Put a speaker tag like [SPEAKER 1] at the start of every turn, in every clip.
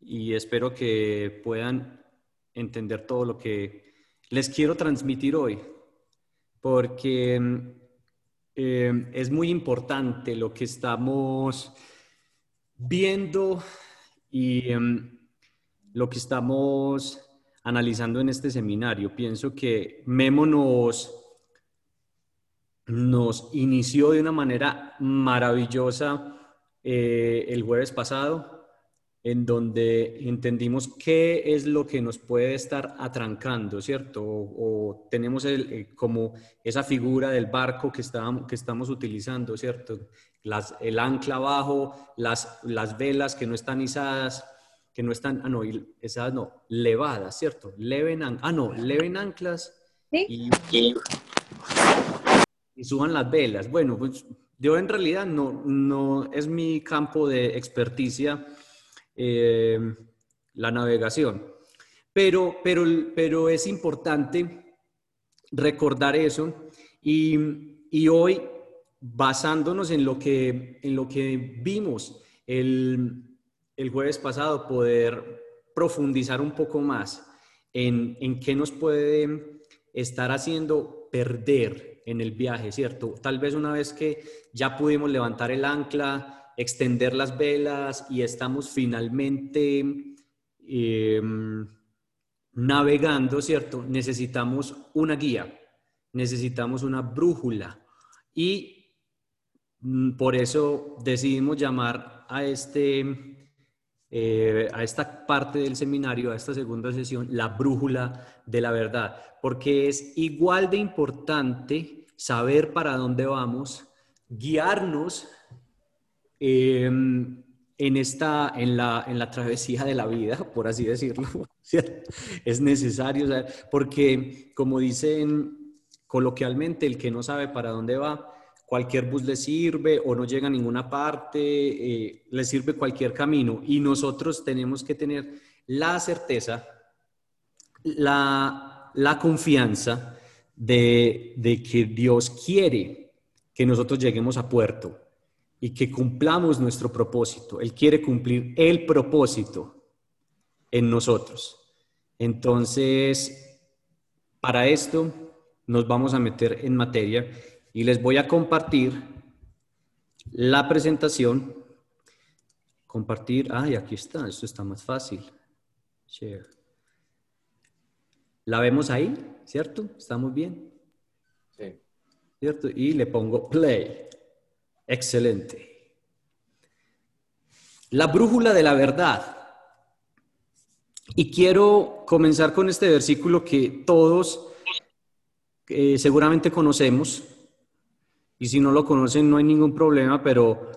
[SPEAKER 1] y espero que puedan entender todo lo que les quiero transmitir hoy, porque eh, es muy importante lo que estamos viendo y em, lo que estamos analizando en este seminario. Pienso que Memo nos, nos inició de una manera maravillosa eh, el jueves pasado en donde entendimos qué es lo que nos puede estar atrancando, ¿cierto? O, tenemos el, como esa figura del barco que, estábamos, que estamos utilizando, ¿cierto? Las, el ancla abajo, las, las velas que no están izadas, que no están, ah, no, esas no, levadas, ¿cierto? Leven, ah, no, leven anclas y, y, suban las velas. Bueno, pues yo en realidad no, no es mi campo de experticia eh, la navegación. Pero, pero, pero es importante recordar eso y, y, hoy, basándonos en lo que, en lo que vimos el, el jueves pasado, poder profundizar un poco más en, en qué nos puede estar haciendo perder en el viaje, ¿cierto? Tal vez una vez que ya pudimos levantar el ancla, extender las velas y estamos finalmente em, navegando, ¿cierto? Necesitamos una guía, necesitamos una brújula y mm, por eso decidimos llamar a este... Eh, a esta parte del seminario, a esta segunda sesión, la brújula de la verdad, porque es igual de importante saber para dónde vamos, guiarnos Em, en, esta, en, la, en la travesía de la vida, por así decirlo, es necesario, porque como dicen coloquialmente, el que no sabe para dónde va, cualquier bus le sirve o no llega a ninguna parte, eh, le sirve cualquier camino. Y nosotros tenemos que tener la certeza, la, la confianza de, de que Dios quiere que nosotros lleguemos a puerto y que cumplamos nuestro propósito. Él quiere cumplir el propósito en nosotros. Entonces, para esto nos vamos a meter en materia y les voy a compartir la presentación. Compartir, ay, aquí está, esto está más fácil. Share. La vemos ahí, ¿cierto? ¿Estamos bien? Sí. ¿Cierto? Y le pongo play. Excelente. La brújula de la verdad. Y quiero comenzar con este versículo que todos eh, seguramente conocemos. Y si no lo conocen, no hay ningún problema, pero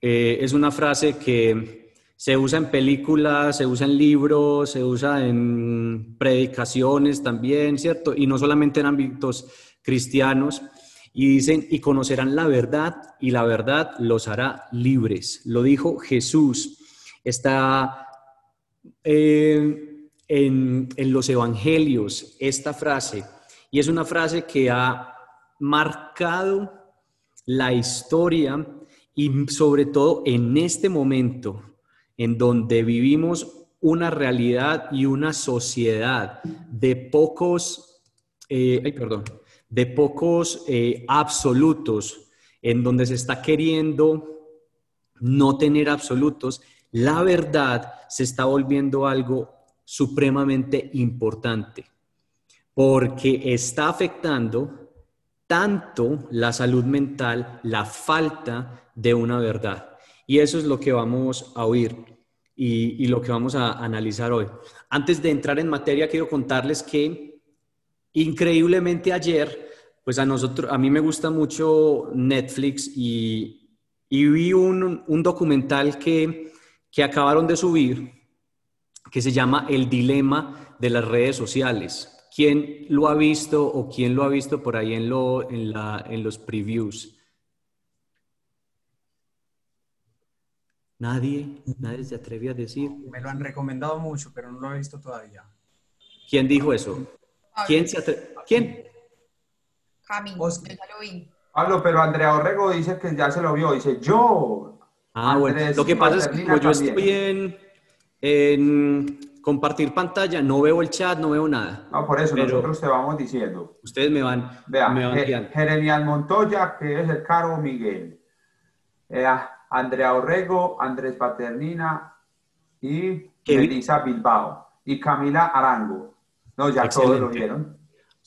[SPEAKER 1] eh, es una frase que se usa en películas, se usa en libros, se usa en predicaciones también, ¿cierto? Y no solamente en ámbitos cristianos. Y dicen, y conocerán la verdad y la verdad los hará libres. Lo dijo Jesús. Está eh, en, los evangelios esta frase. Y es una frase que ha marcado la historia y sobre todo en este momento en donde vivimos una realidad y una sociedad de pocos, eh, ay, perdón, de pocos eh, absolutos, en donde se está queriendo no tener absolutos, la verdad se está volviendo algo supremamente importante, porque está afectando tanto la salud mental, la falta de una verdad. Y eso es lo que vamos a oír y, y lo que vamos a analizar hoy. Antes de entrar en materia, quiero contarles que Increíblemente ayer, pues a nosotros, a mí me gusta mucho Netflix y, vi un, documental que, que acabaron de subir que se llama El dilema de las redes sociales. ¿Quién lo ha visto o quién lo ha visto por ahí en, lo, en, la, en los previews? Nadie, nadie se atreve a decir.
[SPEAKER 2] Me lo han recomendado mucho, pero no lo he visto todavía.
[SPEAKER 1] ¿Quién dijo eso? ¿Quién se atreve? ¿Quién?
[SPEAKER 3] Camilo, ya lo vi.
[SPEAKER 4] Pablo, pero Andrea Orrego dice que ya se lo vio. Dice yo.
[SPEAKER 1] Ah, bueno. Lo que pasa es que yo estoy en, En compartir pantalla, no veo el chat, no veo nada.
[SPEAKER 4] No, por eso nosotros te vamos diciendo.
[SPEAKER 1] Ustedes me van,
[SPEAKER 4] Vea,
[SPEAKER 1] me van
[SPEAKER 4] Jeremías Montoya, que es el caro Miguel. Eh, Andrea Orrego, Andrés Paternina y Elisa Bilbao. Y Camila Arango. No, ya todos lo vieron.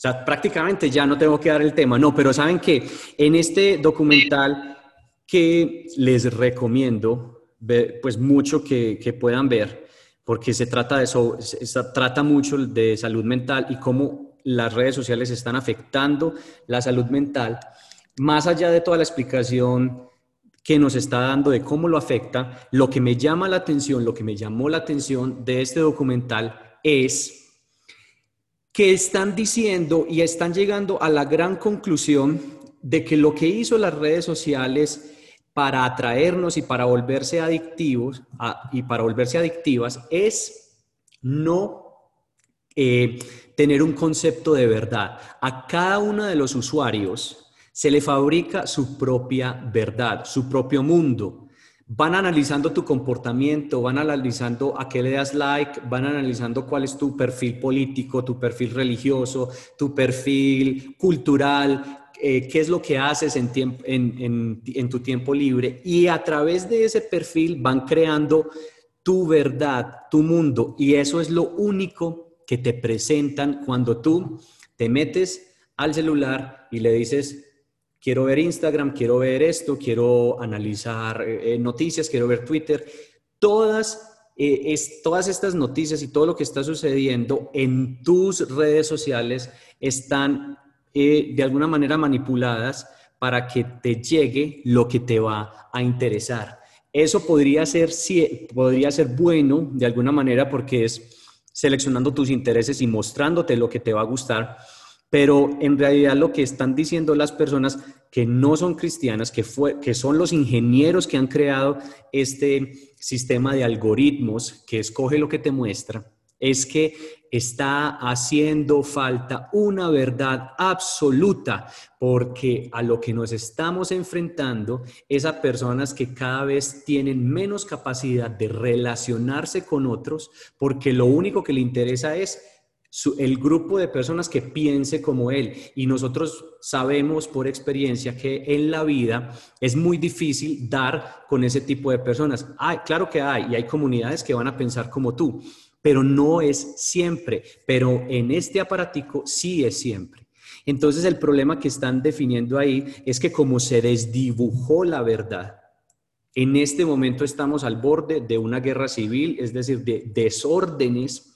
[SPEAKER 1] O sea, prácticamente ya no tengo que dar el tema. No, pero saben que en este documental que les recomiendo, pues mucho que, que puedan ver, porque se trata, de eso, se trata mucho de salud mental y cómo las redes sociales están afectando la salud mental, más allá de toda la explicación que nos está dando de cómo lo afecta, lo que me llama la atención, lo que me llamó la atención de este documental es que están diciendo y están llegando a la gran conclusión de que lo que hizo las redes sociales para atraernos y para volverse adictivos y para volverse adictivas es no eh, tener un concepto de verdad. A cada uno de los usuarios se le fabrica su propia verdad, su propio mundo. Van analizando tu comportamiento, van analizando a qué le das like, van analizando cuál es tu perfil político, tu perfil religioso, tu perfil cultural, eh, qué es lo que haces en, en, tu tiempo libre. Y a través de ese perfil van creando tu verdad, tu mundo. Y eso es lo único que te presentan cuando tú te metes al celular y le dices, quiero ver Instagram, quiero ver esto, quiero analizar eh, noticias, quiero ver Twitter, todas, eh, todas estas noticias y todo lo que está sucediendo en tus redes sociales están eh, de alguna manera manipuladas para que te llegue lo que te va a interesar. Eso podría ser, podría ser bueno de alguna manera porque es seleccionando tus intereses y mostrándote lo que te va a gustar, pero en realidad lo que están diciendo las personas que no son cristianas, que, fue, que son los ingenieros que han creado este sistema de algoritmos que escoge lo que te muestra, es que está haciendo falta una verdad absoluta, porque a lo que nos estamos enfrentando es a personas que cada vez tienen menos capacidad de relacionarse con otros, porque lo único que le interesa es el grupo de personas que piense como él. Y nosotros sabemos por experiencia que en la vida es muy difícil dar con ese tipo de personas. Hay, claro que hay, y hay comunidades que van a pensar como tú, pero no es siempre, pero en este aparatico sí es siempre. Entonces el problema que están definiendo ahí es que como se desdibujó la verdad, en este momento estamos al borde de una guerra civil, es decir, de desórdenes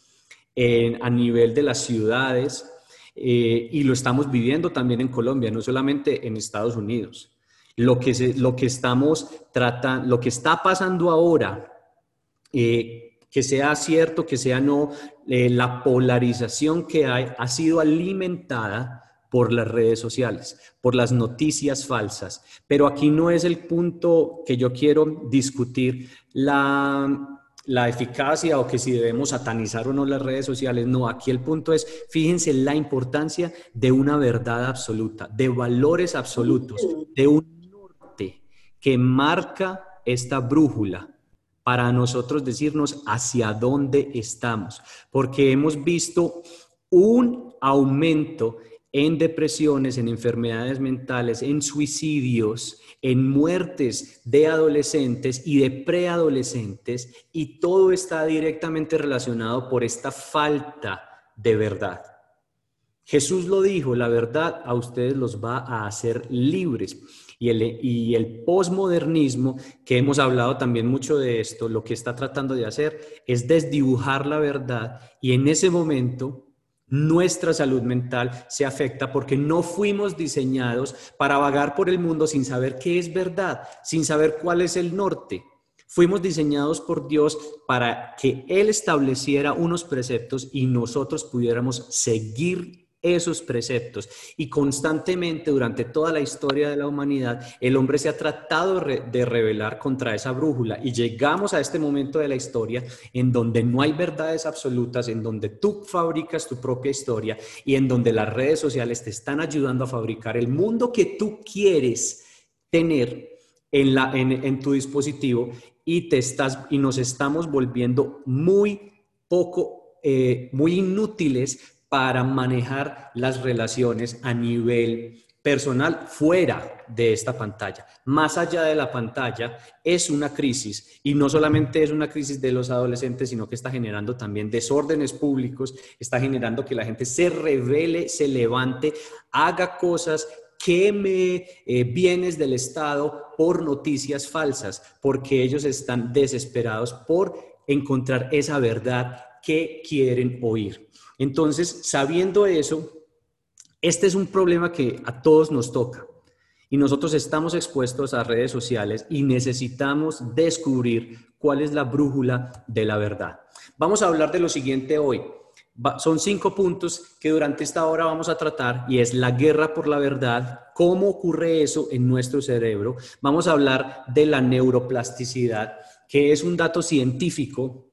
[SPEAKER 1] a nivel de las ciudades, eh, y lo estamos viviendo también en Colombia, no solamente en Estados Unidos. Lo que, lo que estamos tratando, lo que está pasando ahora, eh, que sea cierto, que sea no, eh, la polarización que hay ha sido alimentada por las redes sociales, por las noticias falsas. Pero aquí no es el punto que yo quiero discutir la, la eficacia o que si debemos satanizar o no las redes sociales. No, aquí el punto es, fíjense la importancia de una verdad absoluta, de valores absolutos, de un norte que marca esta brújula para nosotros decirnos hacia dónde estamos, porque hemos visto un aumento en depresiones, en enfermedades mentales, en suicidios, en muertes de adolescentes y de preadolescentes, y todo está directamente relacionado por esta falta de verdad. Jesús lo dijo, la verdad a ustedes los va a hacer libres. Y el, y el posmodernismo, que hemos hablado también mucho de esto, lo que está tratando de hacer es desdibujar la verdad y en ese momento nuestra salud mental se afecta porque no fuimos diseñados para vagar por el mundo sin saber qué es verdad, sin saber cuál es el norte. Fuimos diseñados por Dios para que Él estableciera unos preceptos y nosotros pudiéramos seguir esos preceptos. Y constantemente durante toda la historia de la humanidad, el hombre se ha tratado de rebelar contra esa brújula y llegamos a este momento de la historia en donde no hay verdades absolutas, en donde tú fabricas tu propia historia y en donde las redes sociales te están ayudando a fabricar el mundo que tú quieres tener en, la, en tu dispositivo y, te estás, y nos estamos volviendo muy poco, eh, muy inútiles para manejar las relaciones a nivel personal fuera de esta pantalla. Más allá de la pantalla es una crisis y no solamente es una crisis de los adolescentes, sino que está generando también desórdenes públicos, está generando que la gente se revele, se levante, haga cosas queme eh, bienes del Estado por noticias falsas, porque ellos están desesperados por encontrar esa verdad que quieren oír. Entonces, sabiendo eso, este es un problema que a todos nos toca y nosotros estamos expuestos a redes sociales y necesitamos descubrir cuál es la brújula de la verdad. Vamos a hablar de lo siguiente hoy. son cinco puntos que durante esta hora vamos a tratar y es la guerra por la verdad, cómo ocurre eso en nuestro cerebro. Vamos a hablar de la neuroplasticidad, que es un dato científico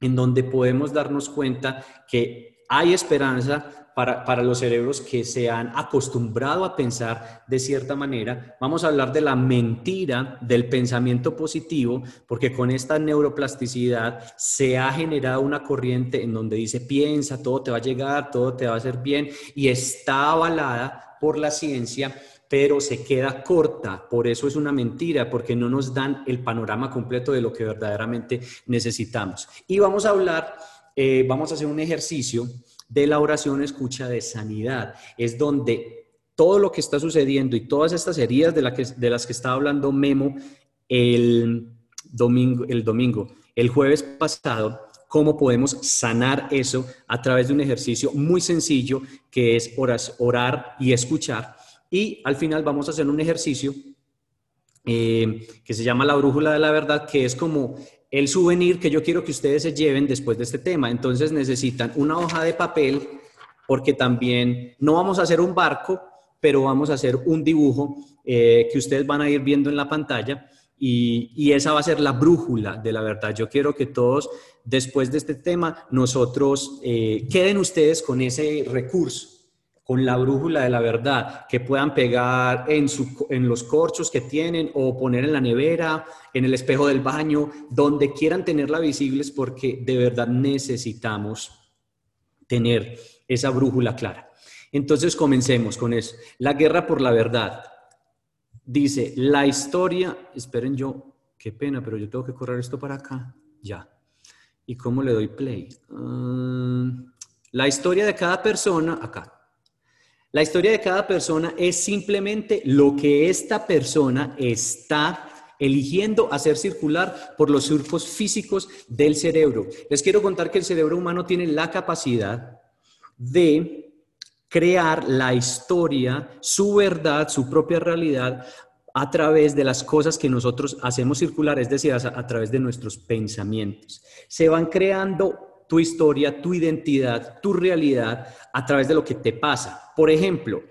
[SPEAKER 1] en donde podemos darnos cuenta que hay esperanza para, los cerebros que se han acostumbrado a pensar de cierta manera. Vamos a hablar de la mentira del pensamiento positivo, porque con esta neuroplasticidad se ha generado una corriente en donde dice, piensa, todo te va a llegar, todo te va a hacer bien, y está avalada por la ciencia pero se queda corta. Por eso es una mentira, porque no nos dan el panorama completo de lo que verdaderamente necesitamos. Y vamos a hablar, eh, vamos a hacer un ejercicio de la oración escucha de sanidad. Es donde todo lo que está sucediendo y todas estas heridas de, de las que estaba hablando Memo el domingo, el domingo, el jueves pasado, cómo podemos sanar eso a través de un ejercicio muy sencillo que es orar y escuchar. Y al final vamos a hacer un ejercicio eh, que se llama la brújula de la verdad, que es como el souvenir que yo quiero que ustedes se lleven después de este tema. Entonces necesitan una hoja de papel porque también no vamos a hacer un barco, pero vamos a hacer un dibujo eh, que ustedes van a ir viendo en la pantalla y, esa va a ser la brújula de la verdad. Yo quiero que todos, después de este tema, nosotros eh, queden ustedes con ese recurso con la brújula de la verdad, que puedan pegar en, su, en los corchos que tienen o poner en la nevera, en el espejo del baño, donde quieran tenerla visibles porque de verdad necesitamos tener esa brújula clara. Entonces comencemos con eso. La guerra por la verdad. Dice, la historia, esperen yo, qué pena, pero yo tengo que correr esto para acá. Ya. ¿Y cómo le doy play? Ah, la historia de cada persona, acá. La historia de cada persona es simplemente lo que esta persona está eligiendo hacer circular por los surcos físicos del cerebro. Les quiero contar que el cerebro humano tiene la capacidad de crear la historia, su verdad, su propia realidad a través de las cosas que nosotros hacemos circular, es decir, a, través de nuestros pensamientos. Se van creando tu historia, tu identidad, tu realidad a través de lo que te pasa. Por ejemplo,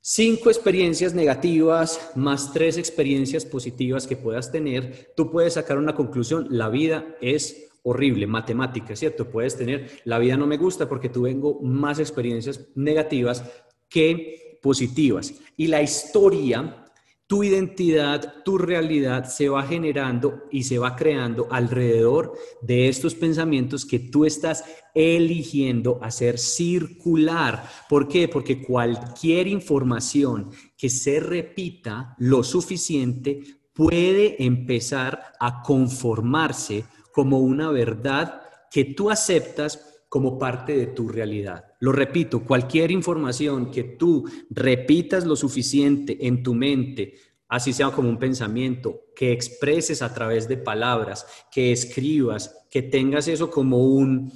[SPEAKER 1] cinco experiencias negativas más tres experiencias positivas que puedas tener, tú puedes sacar una conclusión, la vida es horrible, matemática, ¿cierto? Puedes tener, la vida no me gusta porque tú vengo más experiencias negativas que positivas. Y la historia tu identidad, tu realidad se va generando y se va creando alrededor de estos pensamientos que tú estás eligiendo hacer circular. ¿Por qué? Porque cualquier información que se repita lo suficiente puede empezar a conformarse como una verdad que tú aceptas como parte de tu realidad. Lo repito, cualquier información que tú repitas lo suficiente en tu mente, así sea como un pensamiento, que expreses a través de palabras, que escribas, que tengas eso como un,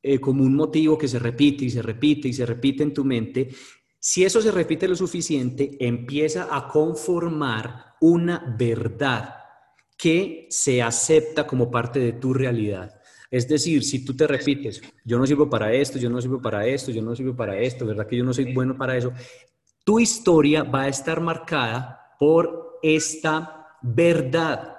[SPEAKER 1] eh, como un motivo que se repite y se repite y se repite en tu mente, si eso se repite lo suficiente, empieza a conformar una verdad que se acepta como parte de tu realidad. Es decir, si tú te repites, yo no sirvo para esto, yo no sirvo para esto, yo no sirvo para esto, ¿verdad que yo no soy bueno para eso? Tu historia va a estar marcada por esta verdad.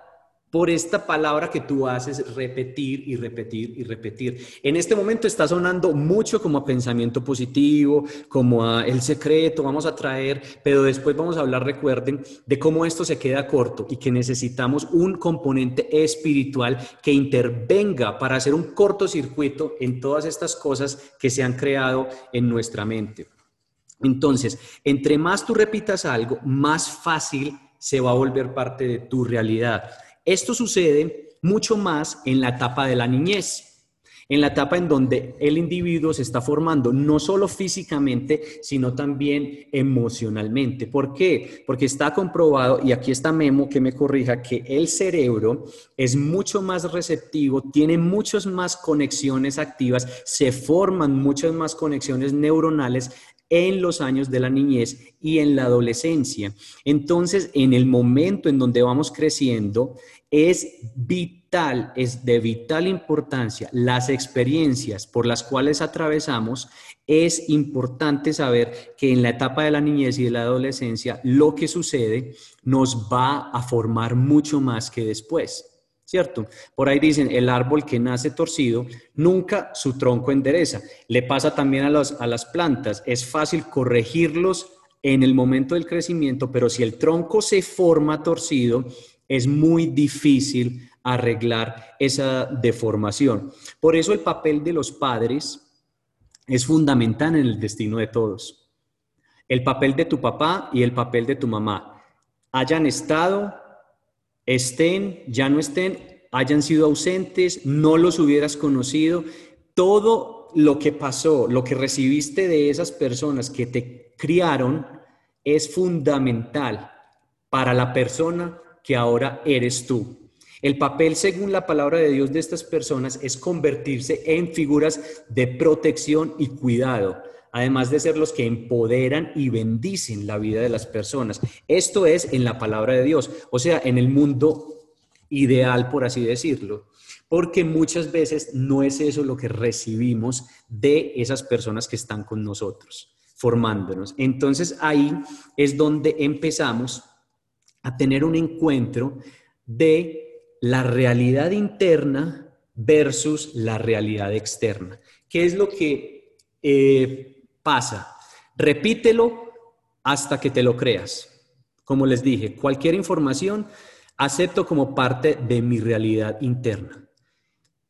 [SPEAKER 1] Por esta palabra que tú haces repetir y repetir y repetir. En este momento está sonando mucho como a pensamiento positivo, como a el secreto, vamos a traer, pero después vamos a hablar, recuerden, de cómo esto se queda corto y que necesitamos un componente espiritual que intervenga para hacer un cortocircuito en todas estas cosas que se han creado en nuestra mente. Entonces, entre más tú repitas algo, más fácil se va a volver parte de tu realidad. Esto sucede mucho más en la etapa de la niñez, en la etapa en donde el individuo se está formando no solo físicamente, sino también emocionalmente. ¿Por qué? Porque está comprobado, y aquí está Memo que me corrija, que el cerebro es mucho más receptivo, tiene muchas más conexiones activas, se forman muchas más conexiones neuronales en los años de la niñez y en la adolescencia. Entonces, en el momento en donde vamos creciendo, es vital, es de vital importancia las experiencias por las cuales atravesamos. Es importante saber que en la etapa de la niñez y de la adolescencia lo que sucede nos va a formar mucho más que después. ¿cierto? Por ahí dicen, el árbol que nace torcido, nunca su tronco endereza. Le pasa también a, a las plantas, es fácil corregirlos en el momento del crecimiento, pero si el tronco se forma torcido, es muy difícil arreglar esa deformación. Por eso el papel de los padres es fundamental en el destino de todos. El papel de tu papá y el papel de tu mamá. Hayan estado, estén, ya no estén, hayan sido ausentes, no los hubieras conocido. Todo lo que pasó, lo que recibiste de esas personas que te criaron, es fundamental para la persona que ahora eres tú. El papel, según la palabra de Dios, de estas personas es convertirse en figuras de protección y cuidado, además de ser los que empoderan y bendicen la vida de las personas. Esto es en la palabra de Dios, o sea, en el mundo ideal, por así decirlo, porque muchas veces no es eso lo que recibimos de esas personas que están con nosotros, formándonos. Entonces ahí es donde empezamos a tener un encuentro de la realidad interna versus la realidad externa. ¿Qué es lo que eh, pasa? Repítelo hasta que te lo creas. Como les dije, cualquier información acepto como parte de mi realidad interna.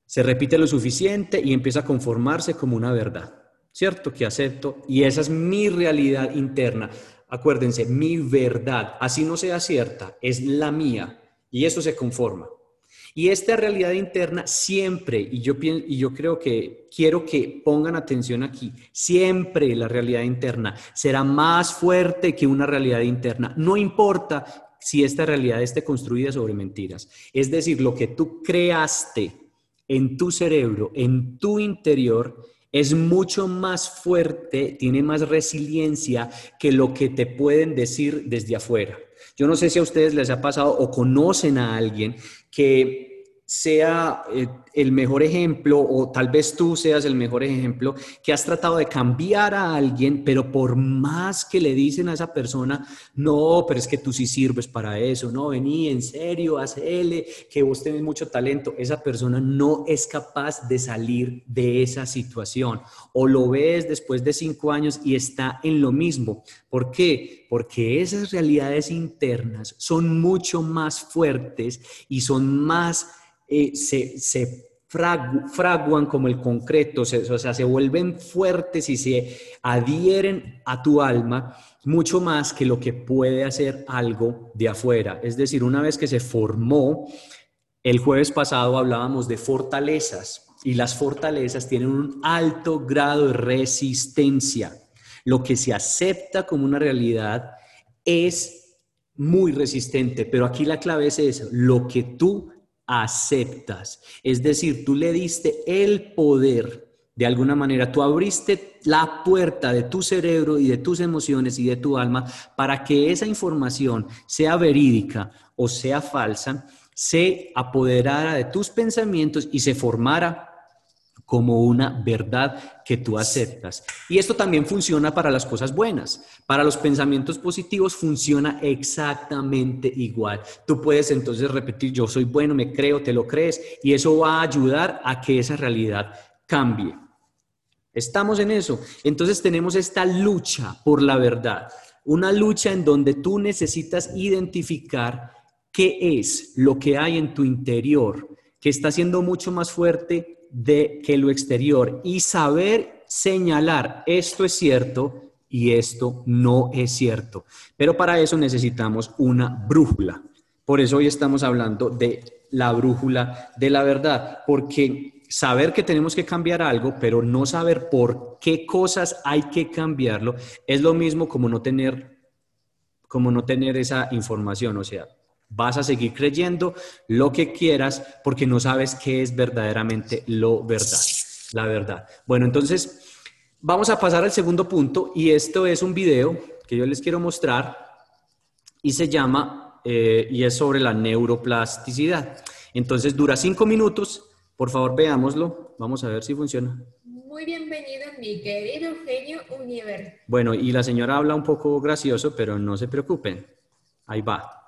[SPEAKER 1] Se repite lo suficiente y empieza a conformarse como una verdad. ¿Cierto? Que acepto y esa es mi realidad interna. Acuérdense, mi verdad, así no sea cierta, es la mía y eso se conforma. Y esta realidad interna siempre, y yo, y yo creo que quiero que pongan atención aquí, siempre la realidad interna será más fuerte que una realidad interna. No importa si esta realidad esté construida sobre mentiras. Es decir, lo que tú creaste en tu cerebro, en tu interior, es mucho más fuerte, tiene más resiliencia que lo que te pueden decir desde afuera. Yo no sé si a ustedes les ha pasado o conocen a alguien que sea eh, el mejor ejemplo o tal vez tú seas el mejor ejemplo que has tratado de cambiar a alguien, pero por más que le dicen a esa persona, no, pero es que tú sí sirves para eso, no, vení, en serio, hazle, que vos tenés mucho talento, esa persona no es capaz de salir de esa situación o lo ves después de cinco años y está en lo mismo. ¿Por qué? Porque esas realidades internas son mucho más fuertes y son más eh, se, se fraguan como el concreto, o sea, se vuelven fuertes y se adhieren a tu alma mucho más que lo que puede hacer algo de afuera. Es decir, una vez que se formó, el jueves pasado hablábamos de fortalezas y las fortalezas tienen un alto grado de resistencia. Lo que se acepta como una realidad es muy resistente, pero aquí la clave es eso, lo que tú aceptas. Es decir, tú le diste el poder, de alguna manera, tú abriste la puerta de tu cerebro y de tus emociones y de tu alma para que esa información, sea verídica o sea falsa, se apoderara de tus pensamientos y se formara como una verdad que tú aceptas. Y esto también funciona para las cosas buenas. Para los pensamientos positivos funciona exactamente igual. Tú puedes entonces repetir, yo soy bueno, me creo, te lo crees, y eso va a ayudar a que esa realidad cambie. Estamos en eso. Entonces tenemos esta lucha por la verdad, una lucha en donde tú necesitas identificar qué es lo que hay en tu interior que está siendo mucho más fuerte de que lo exterior y saber señalar esto es cierto y esto no es cierto. Pero para eso necesitamos una brújula. Por eso hoy estamos hablando de la brújula de la verdad, porque saber que tenemos que cambiar algo, pero no saber por qué cosas hay que cambiarlo, es lo mismo como no tener como no tener esa información, o sea, Vas a seguir creyendo lo que quieras porque no sabes qué es verdaderamente lo verdad, la verdad. Bueno, entonces vamos a pasar al segundo punto y esto es un video que yo les quiero mostrar y se llama eh, y es sobre la neuroplasticidad. Entonces dura cinco minutos. Por favor, veámoslo. Vamos a ver si funciona.
[SPEAKER 5] Muy bienvenido, mi querido genio universo.
[SPEAKER 1] Bueno, y la señora habla un poco gracioso, pero no se preocupen. Ahí va.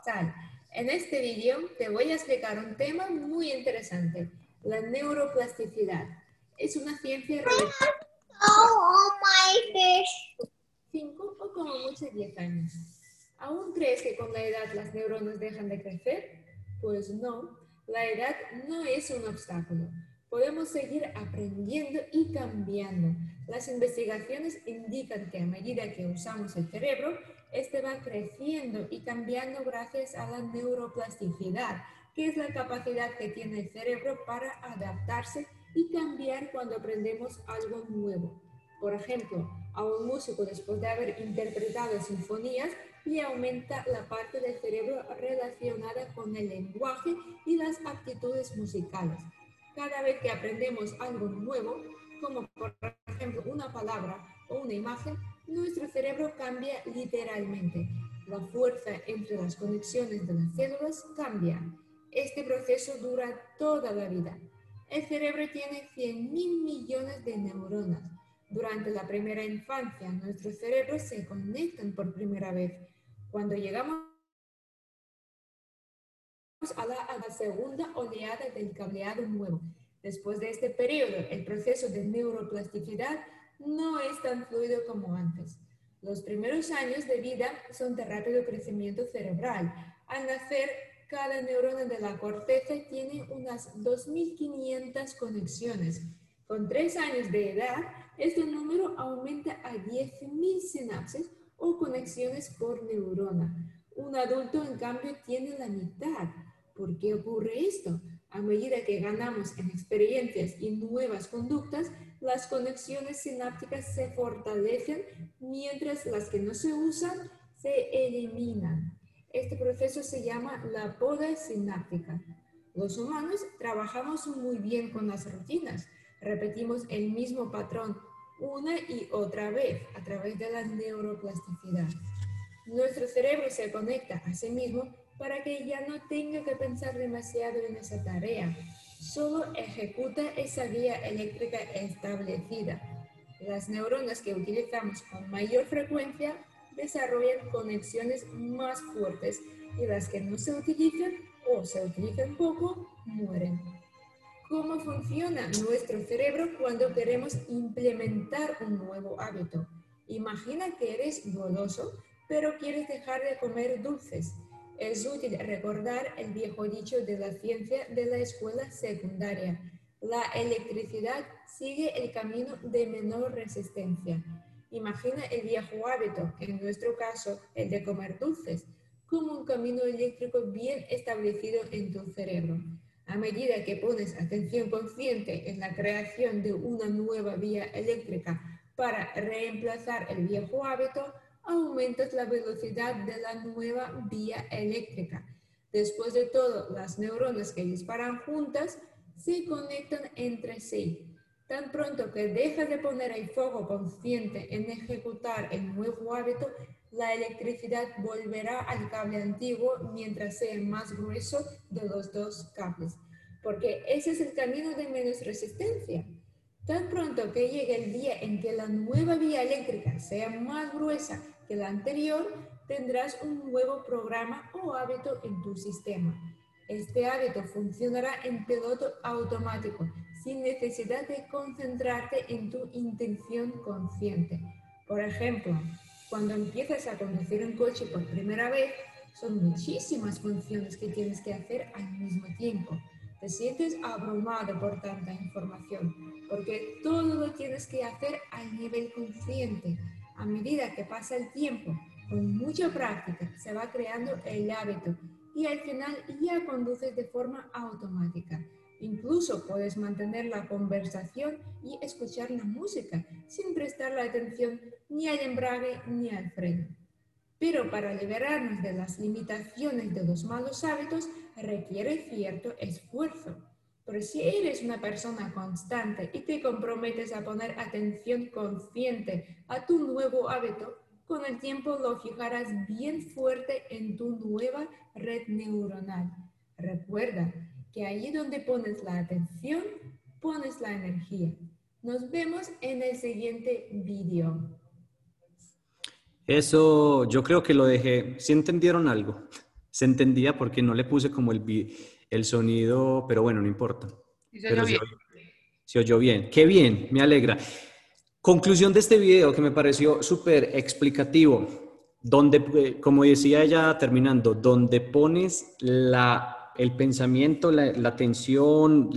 [SPEAKER 5] En este vídeo te voy a explicar un tema muy interesante, la neuroplasticidad. Es una ciencia relativa. Oh, my 5 o como mucho 10 años. ¿Aún crees que con la edad las neuronas dejan de crecer? Pues no, la edad no es un obstáculo. Podemos seguir aprendiendo y cambiando. Las investigaciones indican que a medida que usamos el cerebro, este va creciendo y cambiando gracias a la neuroplasticidad, que es la capacidad que tiene el cerebro para adaptarse y cambiar cuando aprendemos algo nuevo. Por ejemplo, a un músico después de haber interpretado sinfonías le aumenta la parte del cerebro relacionada con el lenguaje y las actitudes musicales. Cada vez que aprendemos algo nuevo, como por ejemplo una palabra o una imagen, nuestro cerebro cambia literalmente. La fuerza entre las conexiones de las células cambia. Este proceso dura toda la vida. El cerebro tiene 100 mil millones de neuronas. Durante la primera infancia, nuestros cerebros se conectan por primera vez. Cuando llegamos a la, segunda oleada del cableado nuevo, después de este periodo, el proceso de neuroplasticidad no es tan fluido como antes. Los primeros años de vida son de rápido crecimiento cerebral. Al nacer, cada neurona de la corteza tiene unas 2.500 conexiones. Con tres años de edad, este número aumenta a 10.000 sinapsis o conexiones por neurona. Un adulto, en cambio, tiene la mitad. ¿Por qué ocurre esto? A medida que ganamos en experiencias y nuevas conductas, las conexiones sinápticas se fortalecen mientras las que no se usan se eliminan. Este proceso se llama la poda sináptica. Los humanos trabajamos muy bien con las rutinas. Repetimos el mismo patrón una y otra vez a través de la neuroplasticidad. Nuestro cerebro se conecta a sí mismo para que ya no tenga que pensar demasiado en esa tarea solo ejecuta esa vía eléctrica establecida. Las neuronas que utilizamos con mayor frecuencia desarrollan conexiones más fuertes y las que no se utilizan o se utilizan poco mueren. ¿Cómo funciona nuestro cerebro cuando queremos implementar un nuevo hábito? Imagina que eres goloso, pero quieres dejar de comer dulces es útil recordar el viejo dicho de la ciencia de la escuela secundaria. La electricidad sigue el camino de menor resistencia. Imagina el viejo hábito, en nuestro caso el de comer dulces, como un camino eléctrico bien establecido en tu cerebro. A medida que pones atención consciente en la creación de una nueva vía eléctrica para reemplazar el viejo hábito, aumentas la velocidad de la nueva vía eléctrica. Después de todo, las neuronas que disparan juntas se conectan entre sí. Tan pronto que dejas de poner el foco consciente en ejecutar el nuevo hábito, la electricidad volverá al cable antiguo mientras sea más grueso de los dos cables, porque ese es el camino de menos resistencia. Tan pronto que llegue el día en que la nueva vía eléctrica sea más gruesa que la anterior, tendrás un nuevo programa o hábito en tu sistema. Este hábito funcionará en piloto automático, sin necesidad de concentrarte en tu intención consciente. Por ejemplo, cuando empiezas a conducir un coche por primera vez, son muchísimas funciones que tienes que hacer al mismo tiempo. Te sientes abrumado por tanta información, porque todo lo tienes que hacer a nivel consciente. A medida que pasa el tiempo, con mucha práctica, se va creando el hábito y al final ya conduces de forma automática. Incluso puedes mantener la conversación y escuchar la música sin prestar la atención ni al embrague ni al freno. Pero para liberarnos de las limitaciones de los malos hábitos requiere cierto esfuerzo. Pero si eres una persona constante y te comprometes a poner atención consciente a tu nuevo hábito, con el tiempo lo fijarás bien fuerte en tu nueva red neuronal. Recuerda que allí donde pones la atención, pones la energía. Nos vemos en el siguiente vídeo.
[SPEAKER 1] Eso yo creo que lo dejé. ¿Sí entendieron algo? Se entendía porque no le puse como el, el sonido, pero bueno, no importa. se oyó bien. Se oyó bien. Qué bien, me alegra. Conclusión de este video que me pareció súper explicativo, donde, eh, como decía ella terminando, donde pones la, el pensamiento, la, la atención,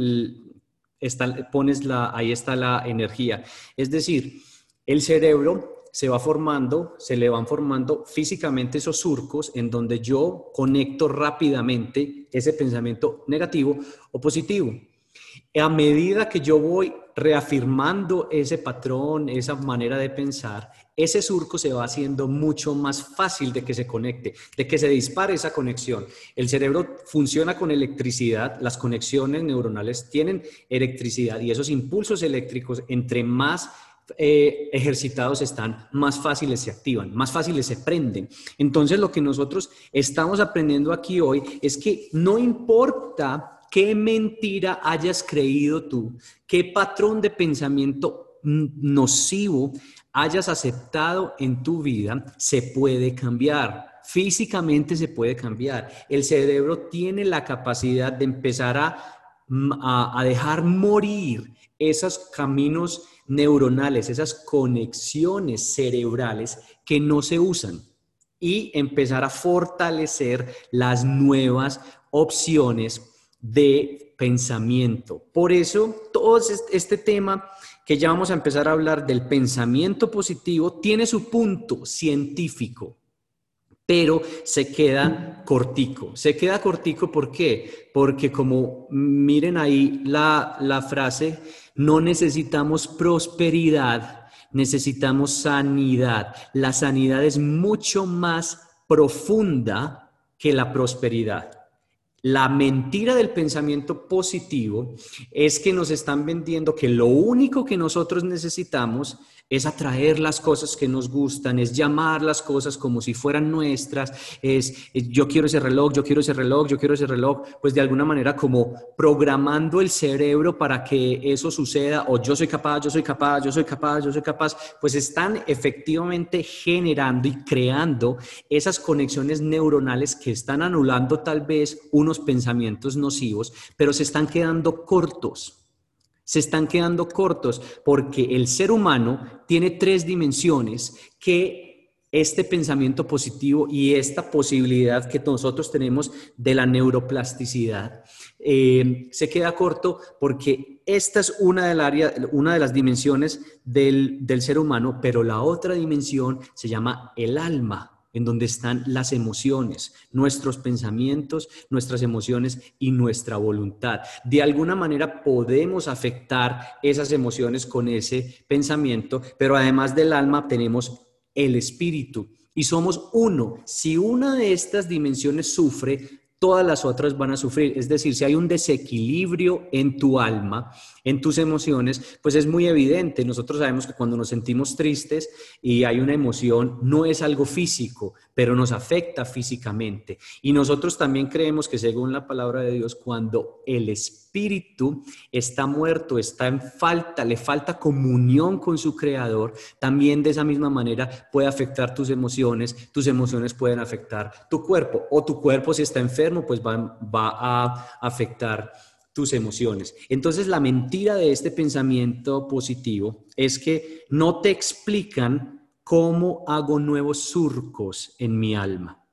[SPEAKER 1] está, pones la, ahí está la energía. Es decir, el cerebro se va formando, se le van formando físicamente esos surcos en donde yo conecto rápidamente ese pensamiento negativo o positivo. A medida que yo voy reafirmando ese patrón, esa manera de pensar, ese surco se va haciendo mucho más fácil de que se conecte, de que se dispare esa conexión. El cerebro funciona con electricidad, las conexiones neuronales tienen electricidad y esos impulsos eléctricos, entre más eh, ejercitados están, más fáciles se activan, más fáciles se prenden. Entonces lo que nosotros estamos aprendiendo aquí hoy es que no importa qué mentira hayas creído tú, qué patrón de pensamiento nocivo hayas aceptado en tu vida, se puede cambiar. Físicamente se puede cambiar. El cerebro tiene la capacidad de empezar a, a dejar morir esos caminos neuronales, esas conexiones cerebrales que no se usan y empezar a fortalecer las nuevas opciones de pensamiento. Por eso, todo este tema que ya vamos a empezar a hablar del pensamiento positivo tiene su punto científico, pero se queda cortico. Se queda cortico, ¿por qué? Porque como miren ahí la, la frase, no necesitamos prosperidad, necesitamos sanidad. La sanidad es mucho más profunda que la prosperidad. La mentira del pensamiento positivo es que nos están vendiendo que lo único que nosotros necesitamos es atraer las cosas que nos gustan, es llamar las cosas como si fueran nuestras, es, yo quiero ese reloj, yo quiero ese reloj, yo quiero ese reloj, pues de alguna manera como programando el cerebro para que eso suceda, o yo soy capaz, yo soy capaz, yo soy capaz, yo soy capaz, pues están efectivamente generando y creando esas conexiones neuronales que están anulando tal vez pensamientos nocivos, pero se están quedando cortos. Se están quedando cortos porque el ser humano tiene tres dimensiones que este pensamiento positivo y esta posibilidad que nosotros tenemos de la neuroplasticidad eh, se queda corto porque esta es una de, área, una de las dimensiones del, del ser humano, pero la otra dimensión se llama el alma en donde están las emociones, nuestros pensamientos, nuestras emociones y nuestra voluntad. De alguna manera podemos afectar esas emociones con ese pensamiento, pero además del alma tenemos el espíritu y somos uno. Si una de estas dimensiones sufre, todas las otras van a sufrir. Es decir, si hay un desequilibrio en tu alma, en tus emociones, pues es muy evidente. Nosotros sabemos que cuando nos sentimos tristes y hay una emoción, no es algo físico, pero nos afecta físicamente. Y nosotros también creemos que según la palabra de Dios, cuando el espíritu espíritu está muerto, está en falta, le falta comunión con su creador, también de esa misma manera puede afectar tus emociones, tus emociones pueden afectar tu cuerpo o tu cuerpo si está enfermo pues va, va a afectar tus emociones. Entonces la mentira de este pensamiento positivo es que no te explican cómo hago nuevos surcos en mi alma.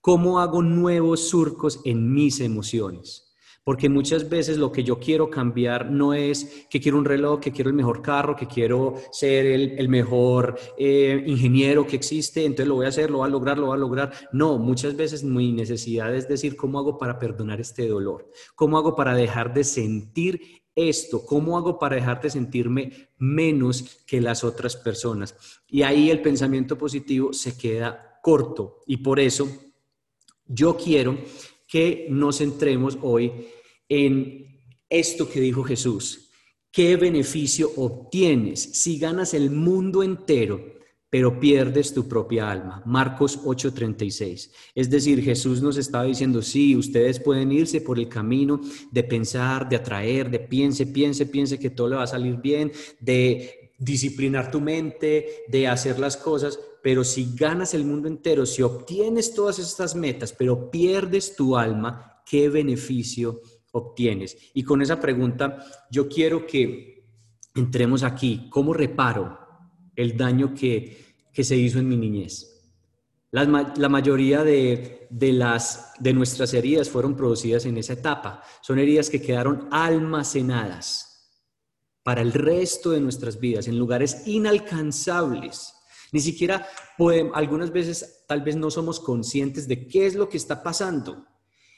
[SPEAKER 1] ¿Cómo hago nuevos surcos en mis emociones? Porque muchas veces lo que yo quiero cambiar no es que quiero un reloj, que quiero el mejor carro, que quiero ser el, mejor eh, ingeniero que existe, entonces lo voy a hacer, lo voy a lograr, lo voy a lograr. No, muchas veces mi necesidad es decir, ¿cómo hago para perdonar este dolor? ¿Cómo hago para dejar de sentir esto? ¿Cómo hago para dejar de sentirme menos que las otras personas? Y ahí el pensamiento positivo se queda corto y por eso yo quiero que nos centremos hoy en esto que dijo Jesús. ¿Qué beneficio obtienes si ganas el mundo entero, pero pierdes tu propia alma? Marcos 8:36. Es decir, Jesús nos estaba diciendo, sí, ustedes pueden irse por el camino de pensar, de atraer, de piense, piense, piense que todo le va a salir bien, de disciplinar tu mente, de hacer las cosas, pero si ganas el mundo entero, si obtienes todas estas metas, pero pierdes tu alma, ¿qué beneficio obtienes? Y con esa pregunta yo quiero que entremos aquí. ¿Cómo reparo el daño que, se hizo en mi niñez? La, mayoría de, las, de nuestras heridas fueron producidas en esa etapa. Son heridas que quedaron almacenadas para el resto de nuestras vidas, en lugares inalcanzables ni siquiera algunas veces tal vez no somos conscientes de qué es lo que está pasando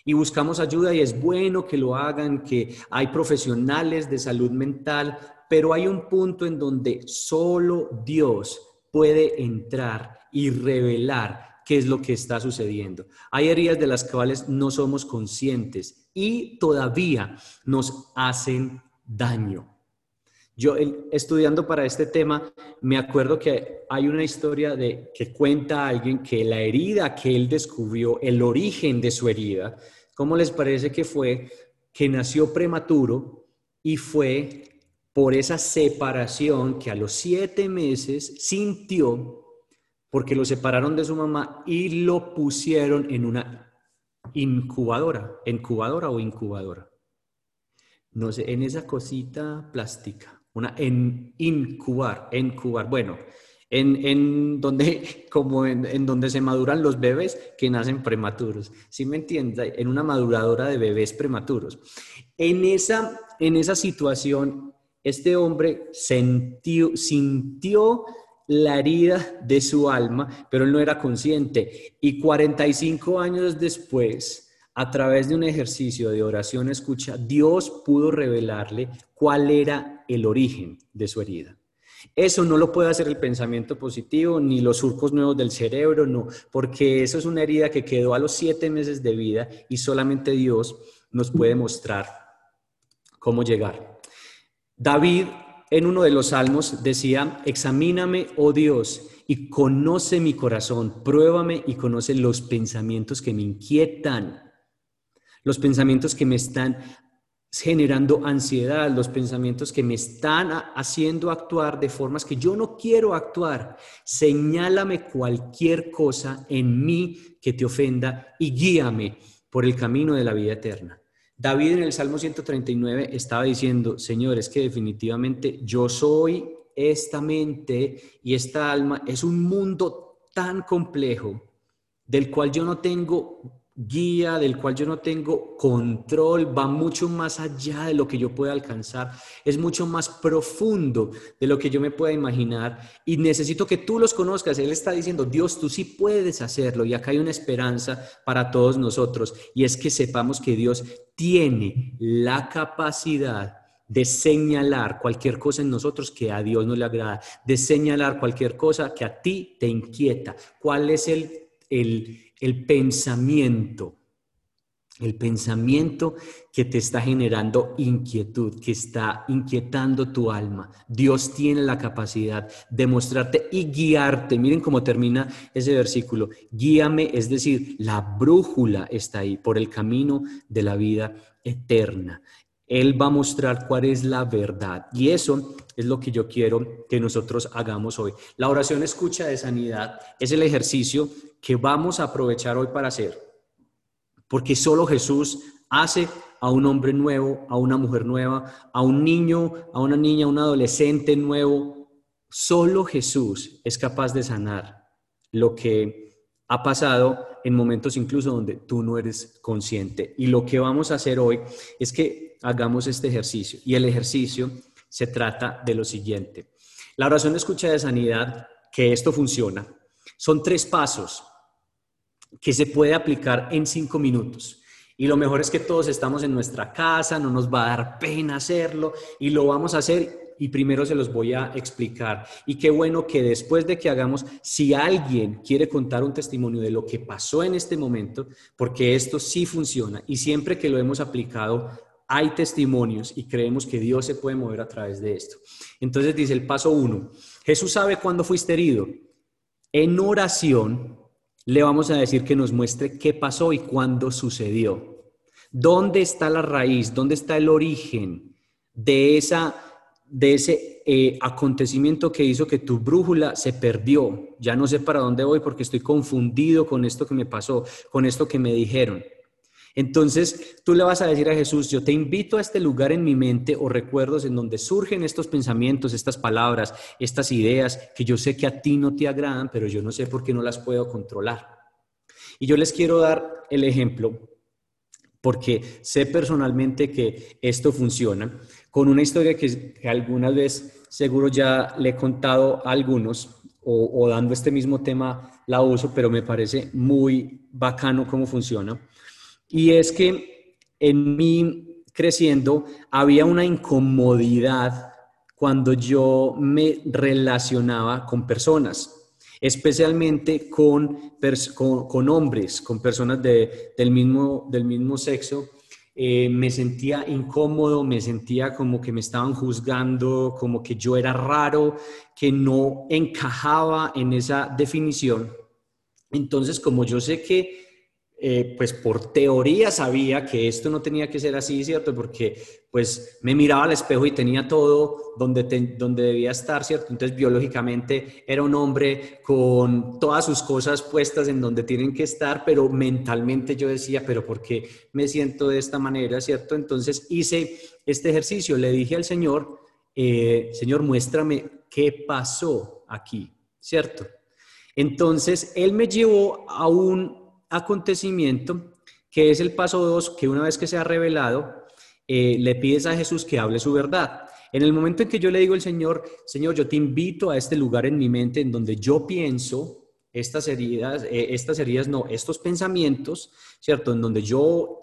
[SPEAKER 1] y buscamos ayuda y es bueno que lo hagan, que hay profesionales de salud mental, pero hay un punto en donde solo Dios puede entrar y revelar qué es lo que está sucediendo. Hay heridas de las cuales no somos conscientes y todavía nos hacen daño. Yo estudiando para este tema, me acuerdo que hay una historia de que cuenta alguien que la herida que él descubrió, el origen de su herida, ¿cómo les parece que fue? Que nació prematuro y fue por esa separación que a los siete meses sintió porque lo separaron de su mamá y lo pusieron en una incubadora, incubadora o incubadora. No sé, en esa cosita plástica una en incubar, incubar, bueno, en, en donde, como en, en, donde se maduran los bebés que nacen prematuros, ¿sí me entiendes? En una maduradora de bebés prematuros. En esa, en esa situación, este hombre sintió, sintió la herida de su alma, pero él no era consciente. Y 45 años después, a través de un ejercicio de oración escucha, Dios pudo revelarle cuál era el origen de su herida. Eso no lo puede hacer el pensamiento positivo ni los surcos nuevos del cerebro, no, porque eso es una herida que quedó a los siete meses de vida y solamente Dios nos puede mostrar cómo llegar. David en uno de los salmos decía, examíname, oh Dios, y conoce mi corazón, pruébame y conoce los pensamientos que me inquietan los pensamientos que me están generando ansiedad, los pensamientos que me están haciendo actuar de formas que yo no quiero actuar. Señálame cualquier cosa en mí que te ofenda y guíame por el camino de la vida eterna. David en el Salmo 139 estaba diciendo, Señor, es que definitivamente yo soy esta mente y esta alma, es un mundo tan complejo del cual yo no tengo guía del cual yo no tengo control, va mucho más allá de lo que yo pueda alcanzar, es mucho más profundo de lo que yo me pueda imaginar y necesito que tú los conozcas. Él está diciendo, Dios, tú sí puedes hacerlo y acá hay una esperanza para todos nosotros y es que sepamos que Dios tiene la capacidad de señalar cualquier cosa en nosotros que a Dios no le agrada, de señalar cualquier cosa que a ti te inquieta. ¿Cuál es el, el el pensamiento, el pensamiento que te está generando inquietud, que está inquietando tu alma. Dios tiene la capacidad de mostrarte y guiarte. Miren cómo termina ese versículo. Guíame, es decir, la brújula está ahí por el camino de la vida eterna. Él va a mostrar cuál es la verdad. Y eso es lo que yo quiero que nosotros hagamos hoy. La oración escucha de sanidad es el ejercicio que vamos a aprovechar hoy para hacer. Porque solo Jesús hace a un hombre nuevo, a una mujer nueva, a un niño, a una niña, a un adolescente nuevo. Solo Jesús es capaz de sanar lo que ha pasado en momentos incluso donde tú no eres consciente. Y lo que vamos a hacer hoy es que hagamos este ejercicio. Y el ejercicio se trata de lo siguiente. La oración de escucha de sanidad, que esto funciona, son tres pasos que se puede aplicar en cinco minutos. Y lo mejor es que todos estamos en nuestra casa, no nos va a dar pena hacerlo y lo vamos a hacer y primero se los voy a explicar. Y qué bueno que después de que hagamos, si alguien quiere contar un testimonio de lo que pasó en este momento, porque esto sí funciona y siempre que lo hemos aplicado, hay testimonios y creemos que Dios se puede mover a través de esto. Entonces dice el paso uno, Jesús sabe cuándo fuiste herido. En oración le vamos a decir que nos muestre qué pasó y cuándo sucedió. ¿Dónde está la raíz? ¿Dónde está el origen de, esa, de ese eh, acontecimiento que hizo que tu brújula se perdió? Ya no sé para dónde voy porque estoy confundido con esto que me pasó, con esto que me dijeron. Entonces tú le vas a decir a Jesús, yo te invito a este lugar en mi mente o recuerdos en donde surgen estos pensamientos, estas palabras, estas ideas que yo sé que a ti no te agradan, pero yo no sé por qué no las puedo controlar. Y yo les quiero dar el ejemplo porque sé personalmente que esto funciona, con una historia que, alguna vez seguro ya le he contado a algunos o dando este mismo tema la uso, pero me parece muy bacano cómo funciona. Y es que en mí creciendo había una incomodidad cuando yo me relacionaba con personas, especialmente con, con, hombres, con personas del, mismo, del mismo sexo. Eh, me sentía incómodo, me sentía como que me estaban juzgando, como que yo era raro, que no encajaba en esa definición. Entonces, como yo sé que eh, pues por teoría sabía que esto no tenía que ser así, ¿cierto? Porque pues me miraba al espejo y tenía todo donde, donde debía estar, ¿cierto? Entonces biológicamente era un hombre con todas sus cosas puestas en donde tienen que estar, pero mentalmente yo decía, pero ¿por qué me siento de esta manera, ¿cierto? Entonces hice este ejercicio, le dije al Señor, eh, Señor, muéstrame qué pasó aquí, ¿cierto? Entonces Él me llevó a un acontecimiento, que es el paso 2, que una vez que se ha revelado, eh, le pides a Jesús que hable su verdad. En el momento en que yo le digo al Señor, Señor, yo te invito a este lugar en mi mente en donde yo pienso estas heridas, eh, estas heridas no, estos pensamientos, ¿cierto? En donde yo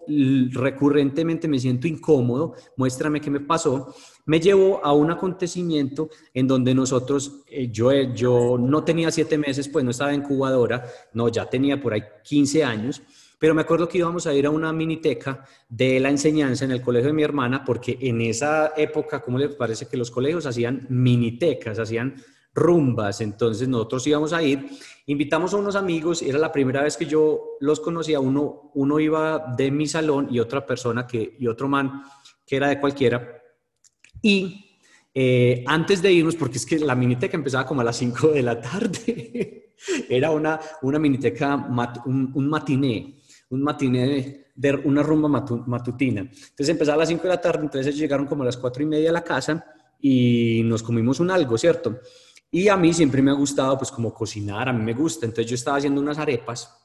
[SPEAKER 1] recurrentemente me siento incómodo, muéstrame qué me pasó, me llevó a un acontecimiento en donde nosotros, eh, yo, yo no tenía siete meses, pues no estaba incubadora, no, ya tenía por ahí 15 años, pero me acuerdo que íbamos a ir a una miniteca de la enseñanza en el colegio de mi hermana, porque en esa época, ¿cómo les parece que los colegios hacían minitecas, hacían rumbas, entonces nosotros íbamos a ir, invitamos a unos amigos, era la primera vez que yo los conocía, uno, uno iba de mi salón y otra persona que, y otro man que era de cualquiera, y eh, antes de irnos, porque es que la miniteca empezaba como a las 5 de la tarde, era una, una miniteca, un, matiné, un matiné de, una rumba matutina. Entonces empezaba a las 5 de la tarde, entonces llegaron como a las 4 y media a la casa y nos comimos un algo, ¿cierto? Y a mí siempre me ha gustado, pues como cocinar, a mí me gusta. Entonces yo estaba haciendo unas arepas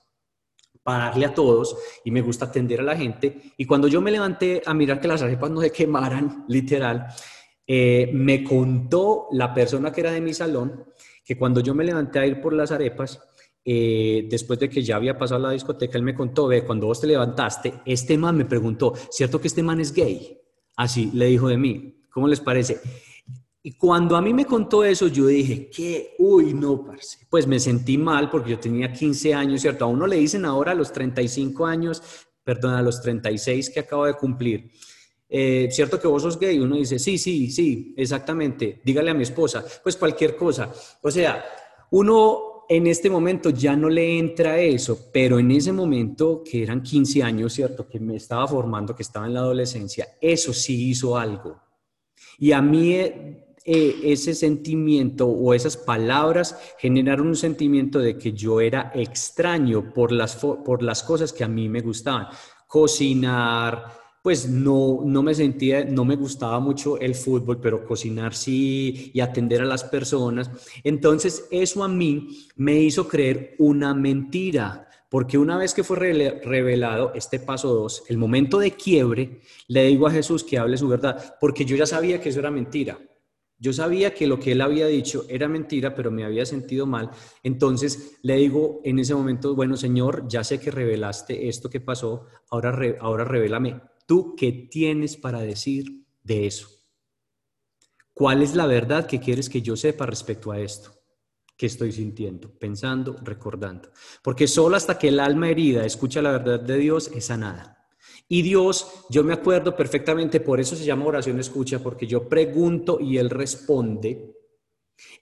[SPEAKER 1] para darle a todos y me gusta atender a la gente. Y cuando yo me levanté a mirar que las arepas no se quemaran, literal, eh, me contó la persona que era de mi salón que cuando yo me levanté a ir por las arepas, eh, después de que ya había pasado la discoteca, él me contó, ve, cuando vos te levantaste, este man me preguntó, ¿cierto que este man es gay? Así le dijo de mí, ¿cómo les parece? Y cuando a mí me contó eso, yo dije, ¿qué? Uy, no, parce. Pues me sentí mal porque yo tenía 15 años, ¿cierto? A uno le dicen ahora a los 35 años, perdón, a los 36 que acabo de cumplir, eh, ¿cierto que vos sos gay? Uno dice, sí, sí, sí, exactamente. Dígale a mi esposa, pues cualquier cosa. O sea, uno en este momento ya no le entra eso, pero en ese momento, que eran 15 años, ¿cierto? Que me estaba formando, que estaba en la adolescencia, eso sí hizo algo. Y a mí eh, ese sentimiento o esas palabras generaron un sentimiento de que yo era extraño por las, por las cosas que a mí me gustaban. Cocinar, pues no, no me sentía, no me gustaba mucho el fútbol, pero cocinar sí y atender a las personas. Entonces eso a mí me hizo creer una mentira, porque una vez que fue revelado este paso 2, el momento de quiebre, le digo a Jesús que hable su verdad, porque yo ya sabía que eso era mentira. Yo sabía que lo que él había dicho era mentira, pero me había sentido mal. Entonces le digo en ese momento, bueno, Señor, ya sé que revelaste esto que pasó, ahora, ahora revélame ¿Tú qué tienes para decir de eso? ¿Cuál es la verdad que quieres que yo sepa respecto a esto? que estoy sintiendo, pensando, recordando. Porque solo hasta que el alma herida escucha la verdad de Dios es sanada. Y Dios, yo me acuerdo perfectamente, por eso se llama oración escucha, porque yo pregunto y Él responde.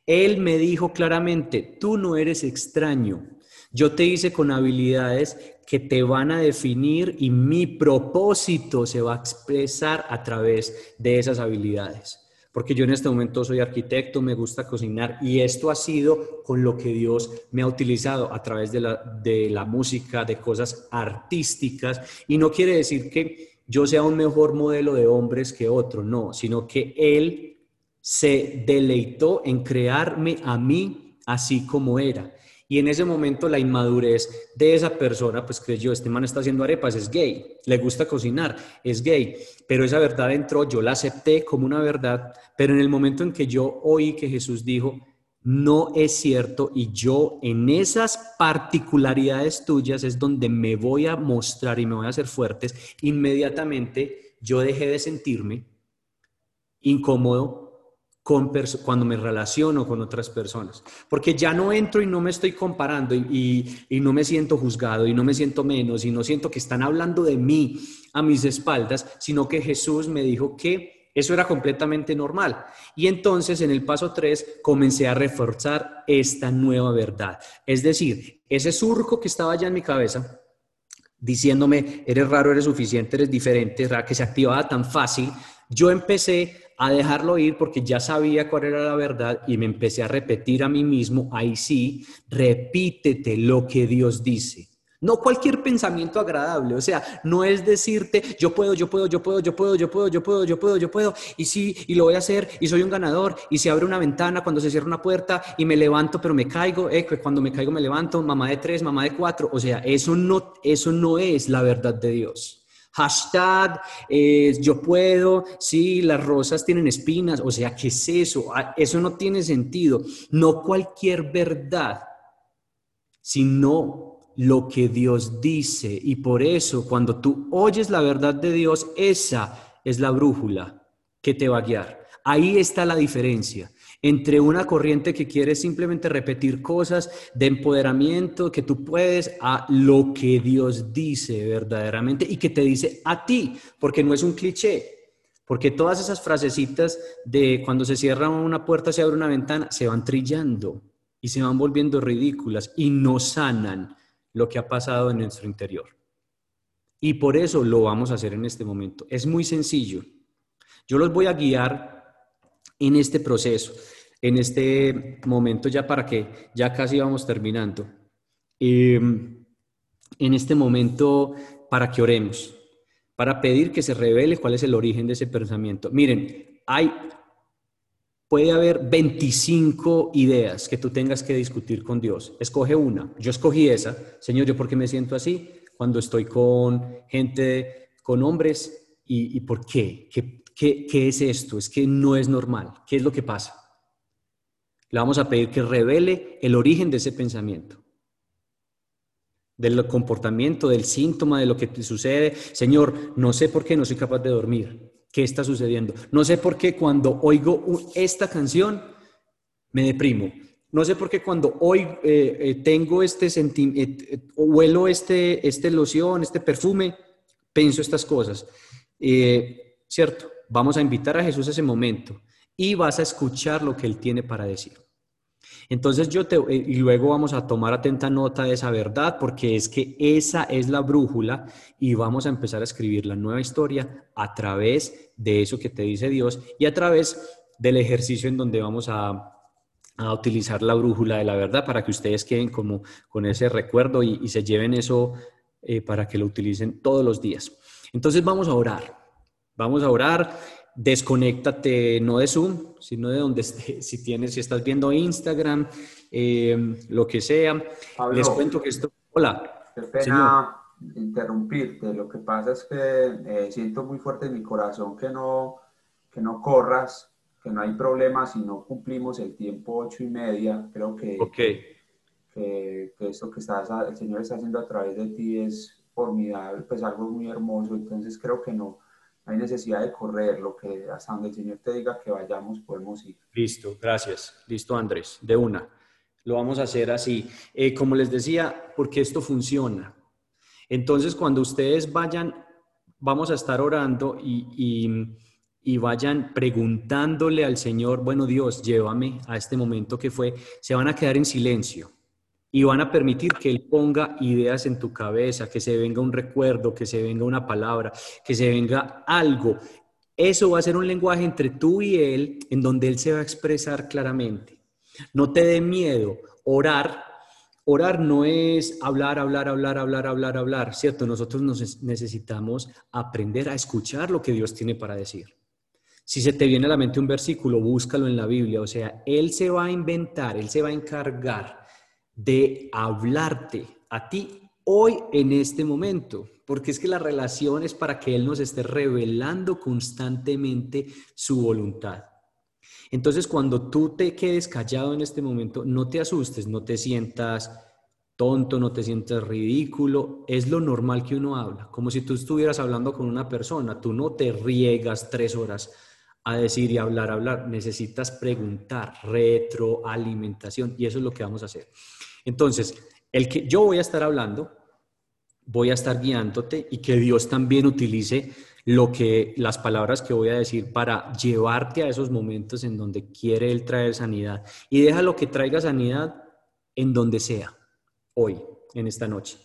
[SPEAKER 1] Él me dijo claramente, tú no eres extraño, yo te hice con habilidades que te van a definir y mi propósito se va a expresar a través de esas habilidades. Porque yo en este momento soy arquitecto, me gusta cocinar y esto ha sido con lo que Dios me ha utilizado a través de la, de la música, de cosas artísticas. Y no quiere decir que yo sea un mejor modelo de hombres que otro, no, sino que Él se deleitó en crearme a mí así como era. Y en ese momento la inmadurez de esa persona, pues creyó, este man está haciendo arepas, es gay, le gusta cocinar, es gay, pero esa verdad entró, yo la acepté como una verdad, pero en el momento en que yo oí que Jesús dijo, no es cierto y yo en esas particularidades tuyas es donde me voy a mostrar y me voy a hacer fuertes, inmediatamente yo dejé de sentirme incómodo cuando me relaciono con otras personas. Porque ya no entro y no me estoy comparando y, y, no me siento juzgado y no me siento menos y no siento que están hablando de mí a mis espaldas, sino que Jesús me dijo que eso era completamente normal. Y entonces en el paso 3 comencé a reforzar esta nueva verdad. Es decir, ese surco que estaba ya en mi cabeza, diciéndome, eres raro, eres suficiente, eres diferente, que se activaba tan fácil, yo empecé a dejarlo ir porque ya sabía cuál era la verdad y me empecé a repetir a mí mismo, ahí sí, repítete lo que Dios dice. No cualquier pensamiento agradable, o sea, no es decirte yo puedo, yo puedo, yo puedo, yo puedo, yo puedo, yo puedo, yo puedo, yo puedo, y sí, y lo voy a hacer, y soy un ganador, y se abre una ventana cuando se cierra una puerta, y me levanto, pero me caigo, eh, cuando me caigo me levanto, mamá de tres, mamá de cuatro, o sea, eso no, eso no es la verdad de Dios hashtag, yo puedo, sí, las rosas tienen espinas, o sea, ¿qué es eso? Ah, eso no tiene sentido. No cualquier verdad, sino lo que Dios dice. Y por eso, cuando tú oyes la verdad de Dios, esa es la brújula que te va a guiar. Ahí está la diferencia entre una corriente que quiere simplemente repetir cosas de empoderamiento que tú puedes a lo que Dios dice verdaderamente y que te dice a ti, porque no es un cliché. Porque todas esas frasecitas de cuando se cierra una puerta, se abre una ventana, se van trillando y se van volviendo ridículas y no sanan lo que ha pasado en nuestro interior. Y por eso lo vamos a hacer en este momento. Es muy sencillo. Yo los voy a guiar en este proceso en este momento ya para que ya casi vamos terminando. Em, en este momento para que oremos, para pedir que se revele cuál es el origen de ese pensamiento. Miren, hay, puede haber 25 ideas que tú tengas que discutir con Dios. Escoge una. Yo escogí esa. Señor, ¿yo por qué me siento así? Cuando estoy con gente, con hombres. ¿Y, por qué? ¿Qué, qué? ¿Qué es esto? Es que no es normal. ¿Qué es lo que pasa? Le vamos a pedir que revele el origen de ese pensamiento, del comportamiento, del síntoma, de lo que sucede. Señor, no sé por qué no soy capaz de dormir. ¿Qué está sucediendo? No sé por qué cuando oigo esta canción me deprimo. No sé por qué cuando hoy eh, eh, tengo este sentimiento, eh, huelo este, este loción, este perfume, pienso estas cosas. ¿Cierto? Vamos a invitar a Jesús a ese momento y vas a escuchar lo que Él tiene para decir. Entonces yo te, eh, y luego vamos a tomar atenta nota de esa verdad, porque es que esa es la brújula y vamos a empezar a escribir la nueva historia a través de eso que te dice Dios y a través del ejercicio en donde vamos a, utilizar la brújula de la verdad para que ustedes queden como con ese recuerdo y, se lleven eso eh, para que lo utilicen todos los días. Entonces vamos a orar. Vamos a orar desconéctate no de Zoom, sino de donde estés, si tienes, si estás viendo Instagram, eh, lo que sea. Les cuento que esto... Hola.
[SPEAKER 4] Qué pena interrumpirte. Lo que pasa es que eh, siento muy fuerte en mi corazón que no, que no corras, que no hay problema si no cumplimos el tiempo ocho y media. Creo que, que, que esto que estás, el Señor está haciendo a través de ti es formidable, pues algo muy hermoso. Entonces creo que no hay necesidad de correr, lo que hasta donde el Señor te diga que vayamos podemos ir.
[SPEAKER 1] Listo, gracias. Listo, Andrés, de una. Lo vamos a hacer así. Eh, como les decía, porque esto funciona. Entonces, cuando ustedes vayan, vamos a estar orando y, y vayan preguntándole al Señor, bueno Dios, llévame a este momento que fue, se van a quedar en silencio y van a permitir que Él ponga ideas en tu cabeza, que se venga un recuerdo, que se venga una palabra, que se venga algo. Eso va a ser un lenguaje entre tú y Él en donde Él se va a expresar claramente. No te dé miedo. Orar, orar no es hablar, hablar, hablar, hablar, hablar, hablar, ¿cierto? Nosotros nos necesitamos aprender a escuchar lo que Dios tiene para decir. Si se te viene a la mente un versículo, búscalo en la Biblia. O sea, Él se va a inventar, Él se va a encargar de hablarte a ti hoy en este momento, porque es que la relación es para que Él nos esté revelando constantemente su voluntad. Entonces, cuando tú te quedes callado en este momento, no te asustes, no te sientas tonto, no te sientas ridículo, es lo normal que uno habla, como si tú estuvieras hablando con una persona, tú no te riegas tres horas a decir y hablar, hablar, necesitas preguntar, retroalimentación, y eso es lo que vamos a hacer. Entonces, el que yo voy a estar hablando, voy a estar guiándote y que Dios también utilice lo que las palabras que voy a decir para llevarte a esos momentos en donde quiere él traer sanidad y déjalo que traiga sanidad en donde sea hoy, en esta noche.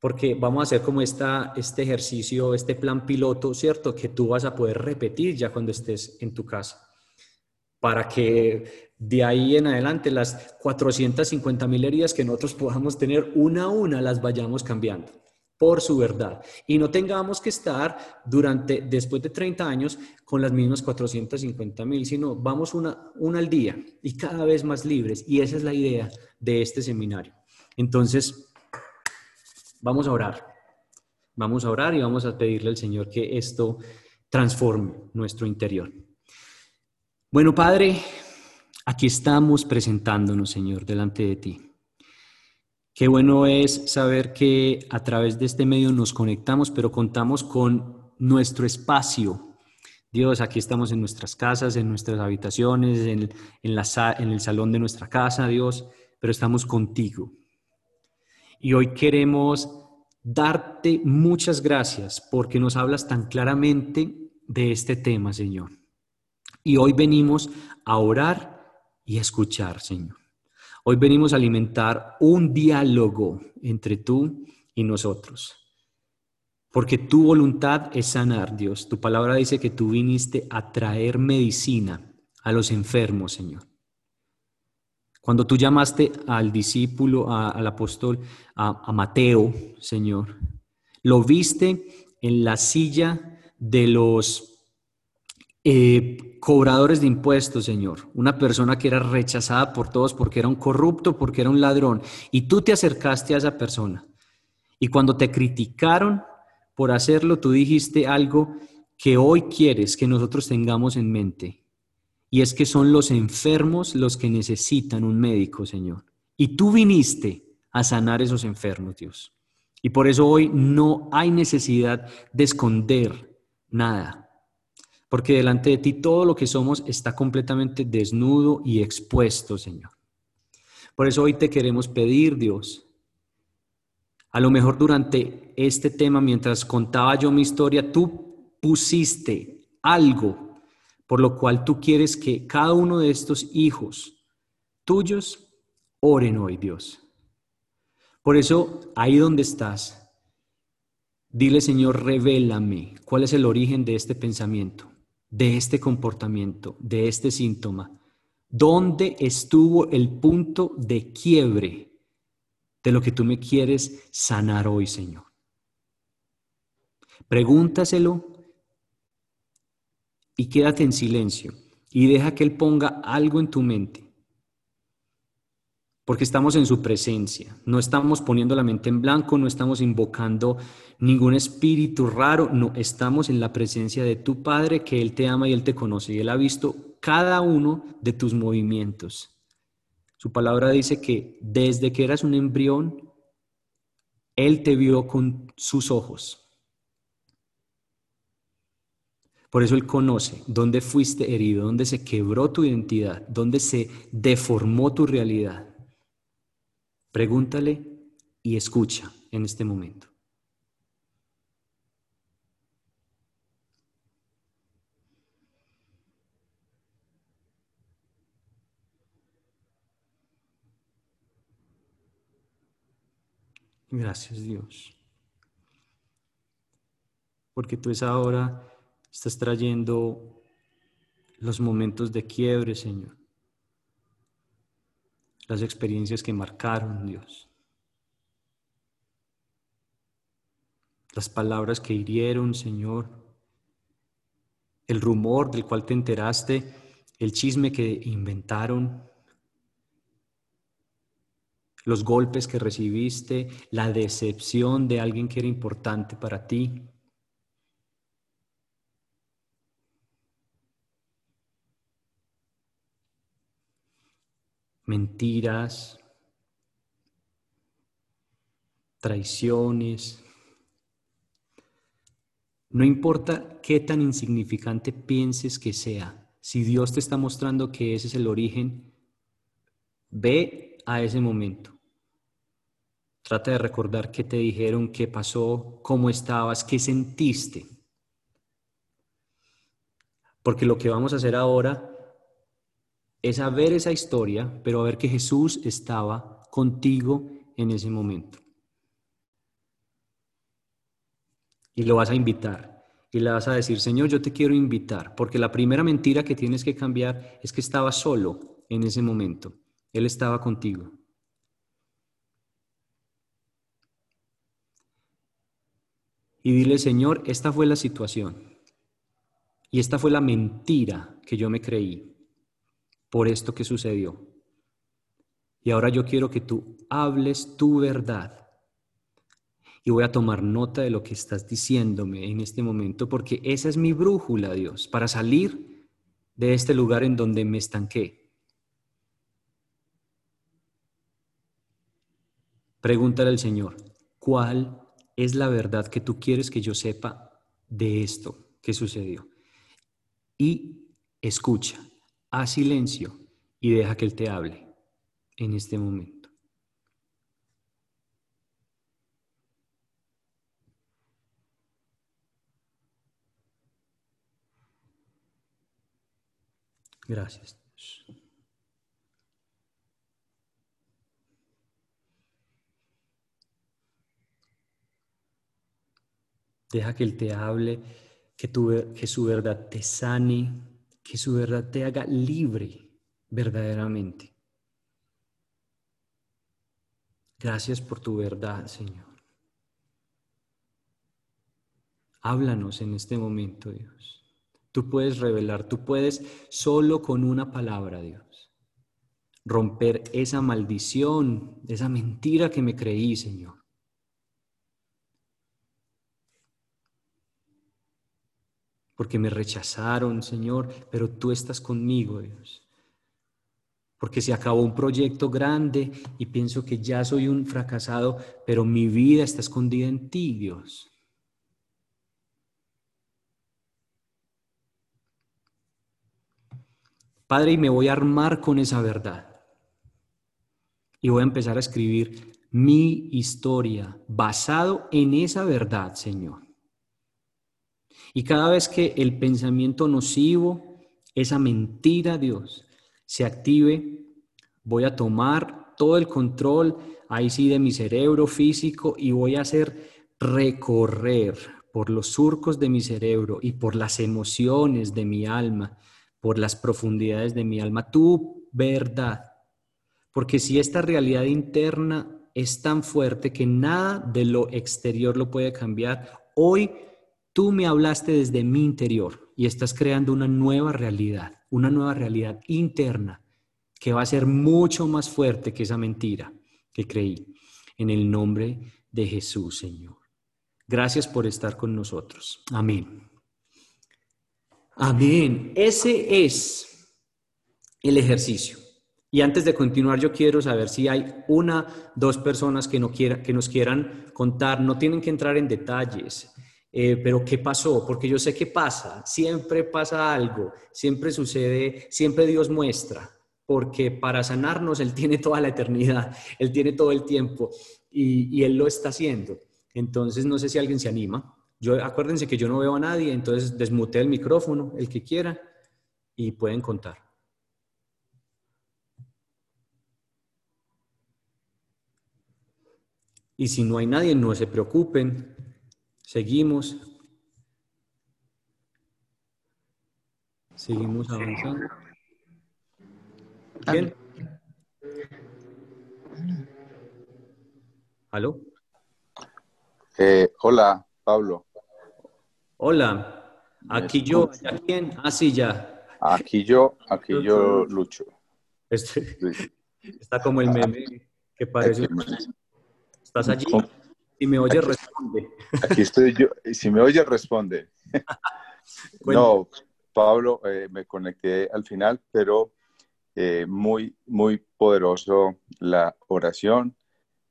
[SPEAKER 1] Porque vamos a hacer como esta, este ejercicio, este plan piloto, ¿cierto? Que tú vas a poder repetir ya cuando estés en tu casa. Para que de ahí en adelante las 450 mil heridas que nosotros podamos tener una a una las vayamos cambiando por su verdad y no tengamos que estar durante después de 30 años con las mismas 450 mil, sino vamos una, una al día y cada vez más libres y esa es la idea de este seminario. Entonces, vamos a orar. Vamos a orar y vamos a pedirle al Señor que esto transforme nuestro interior. Bueno, Padre, Aquí estamos presentándonos, Señor, delante de ti. Qué bueno es saber que a través de este medio nos conectamos, pero contamos con nuestro espacio. Dios, aquí estamos en nuestras casas, en nuestras habitaciones, en, en el salón de nuestra casa, Dios, pero estamos contigo. Y hoy queremos darte muchas gracias porque nos hablas tan claramente de este tema, Señor. Y hoy venimos a orar y escuchar, Señor. Hoy venimos a alimentar un diálogo entre tú y nosotros. Porque tu voluntad es sanar, Dios. Tu palabra dice que tú viniste a traer medicina a los enfermos, Señor. Cuando tú llamaste al discípulo, al apóstol, a, Mateo, Señor, lo viste en la silla de los eh, cobradores de impuestos, Señor, una persona que era rechazada por todos porque era un corrupto, porque era un ladrón, y tú te acercaste a esa persona. Y cuando te criticaron por hacerlo, tú dijiste algo que hoy quieres que nosotros tengamos en mente, y es que son los enfermos los que necesitan un médico, Señor. Y tú viniste a sanar esos enfermos, Dios. Y por eso hoy no hay necesidad de esconder nada porque delante de ti todo lo que somos está completamente desnudo y expuesto, Señor. Por eso hoy te queremos pedir, Dios, a lo mejor durante este tema, mientras contaba yo mi historia, tú pusiste algo por lo cual tú quieres que cada uno de estos hijos tuyos Oren hoy, Dios. Por eso, ahí donde estás, dile, Señor, revélame cuál es el origen de este pensamiento, de este comportamiento, de este síntoma. ¿Dónde estuvo el punto de quiebre de lo que tú me quieres sanar hoy, Señor? Pregúntaselo y quédate en silencio y deja que Él ponga algo en tu mente porque estamos en su presencia. No estamos poniendo la mente en blanco, no estamos invocando ningún espíritu raro, no, estamos en la presencia de tu Padre que Él te ama y Él te conoce y Él ha visto cada uno de tus movimientos. Su palabra dice que desde que eras un embrión, Él te vio con sus ojos. Por eso Él conoce dónde fuiste herido, dónde se quebró tu identidad, dónde se deformó tu realidad. Pregúntale y escucha en este momento. Gracias Dios. Porque tú es ahora estás trayendo los momentos de quiebre, Señor las experiencias que marcaron Dios, las palabras que hirieron, Señor, el rumor del cual te enteraste, el chisme que inventaron, los golpes que recibiste, la decepción de alguien que era importante para ti. Mentiras, traiciones. No importa qué tan insignificante pienses que sea, si Dios te está mostrando que ese es el origen, ve a ese momento. Trata de recordar qué te dijeron, qué pasó, cómo estabas, qué sentiste. Porque lo que vamos a hacer ahora es a ver esa historia, pero a ver que Jesús estaba contigo en ese momento. Y lo vas a invitar. Y le vas a decir, Señor, yo te quiero invitar, porque la primera mentira que tienes que cambiar es que estaba solo en ese momento. Él estaba contigo. Y dile, Señor, esta fue la situación. Y esta fue la mentira que yo me creí por esto que sucedió. Y ahora yo quiero que tú hables tu verdad. Y voy a tomar nota de lo que estás diciéndome en este momento, porque esa es mi brújula, Dios, para salir de este lugar en donde me estanqué. Pregúntale al Señor, ¿cuál es la verdad que tú quieres que yo sepa de esto que sucedió? Y escucha, a silencio y deja que Él te hable en este momento. Gracias. Deja que Él te hable, que, tu, que su verdad te sane, que su verdad te haga libre verdaderamente. Gracias por tu verdad, Señor. Háblanos en este momento, Dios. Tú puedes revelar, tú puedes solo con una palabra, Dios, romper esa maldición, esa mentira que me creí, Señor. Porque me rechazaron, Señor, pero tú estás conmigo, Dios. Porque se acabó un proyecto grande y pienso que ya soy un fracasado, pero mi vida está escondida en ti, Dios. Padre, y me voy a armar con esa verdad. Y voy a empezar a escribir mi historia basado en esa verdad, Señor. Y cada vez que el pensamiento nocivo, esa mentira, Dios, se active, voy a tomar todo el control, ahí sí, de mi cerebro físico y voy a hacer recorrer por los surcos de mi cerebro y por las emociones de mi alma, por las profundidades de mi alma, tu verdad. Porque si esta realidad interna es tan fuerte que nada de lo exterior lo puede cambiar, hoy tú me hablaste desde mi interior y estás creando una nueva realidad, una nueva realidad interna que va a ser mucho más fuerte que esa mentira que creí. En el nombre de Jesús, Señor. Gracias por estar con nosotros. Amén. Amén. Ese es el ejercicio. Y antes de continuar, yo quiero saber si hay una, dos personas que, no quiera, que nos quieran contar. No tienen que entrar en detalles, eh, pero ¿qué pasó? Porque yo sé que pasa, siempre pasa algo, siempre sucede, siempre Dios muestra, porque para sanarnos Él tiene toda la eternidad, Él tiene todo el tiempo y, y Él lo está haciendo. Entonces, no sé si alguien se anima. Yo, acuérdense que yo no veo a nadie, entonces desmute el micrófono, el que quiera, y pueden contar. Y si no hay nadie, no se preocupen. Seguimos. Seguimos avanzando. ¿Quién? ¿Aló?
[SPEAKER 6] Eh, hola, Pablo.
[SPEAKER 1] Hola. Aquí yo, ¿a quién? Ah, sí, ya.
[SPEAKER 6] Aquí yo, aquí yo, Lucho.
[SPEAKER 1] Este, está como el meme que parece. ¿Estás allí? Si me oye, responde.
[SPEAKER 6] Aquí estoy yo. Si me oye, responde. no, Pablo, eh, me conecté al final, pero eh, muy, muy poderoso la oración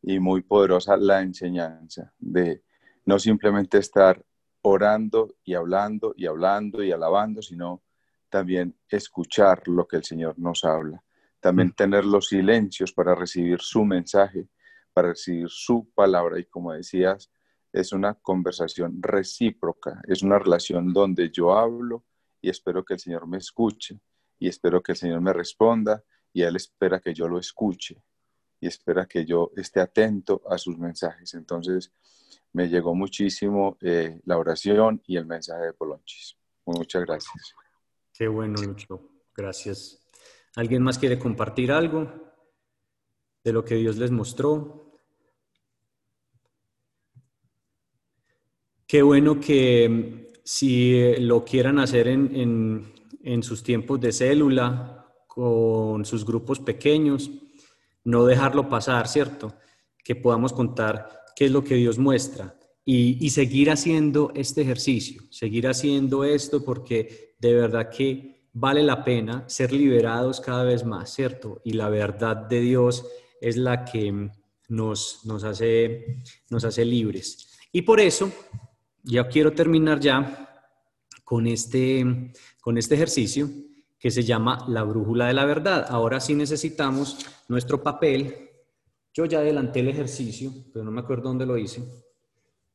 [SPEAKER 6] y muy poderosa la enseñanza de no simplemente estar orando y hablando y hablando y alabando, sino también escuchar lo que el Señor nos habla. También mm. tener los silencios para recibir su mensaje para recibir su palabra. Y como decías, es una conversación recíproca, es una relación donde yo hablo y espero que el Señor me escuche y espero que el Señor me responda y Él espera que yo lo escuche y espera que yo esté atento a sus mensajes. Entonces, me llegó muchísimo eh, la oración y el mensaje de Polonchis. Muchas gracias.
[SPEAKER 1] Qué bueno, Lucho. Gracias. ¿Alguien más quiere compartir algo de lo que Dios les mostró? Qué bueno que mm, si lo quieran hacer en, sus tiempos de célula, con sus grupos pequeños, no dejarlo pasar, ¿cierto? Que podamos contar qué es lo que Dios muestra y, y, seguir haciendo este ejercicio, seguir haciendo esto porque de verdad que vale la pena ser liberados cada vez más, ¿cierto? Y la verdad de Dios es la que nos, nos, hace, nos hace libres. Y por eso ya quiero terminar ya con este, con este ejercicio que se llama la brújula de la verdad. Ahora sí necesitamos nuestro papel. Yo ya adelanté el ejercicio, pero no me acuerdo dónde lo hice.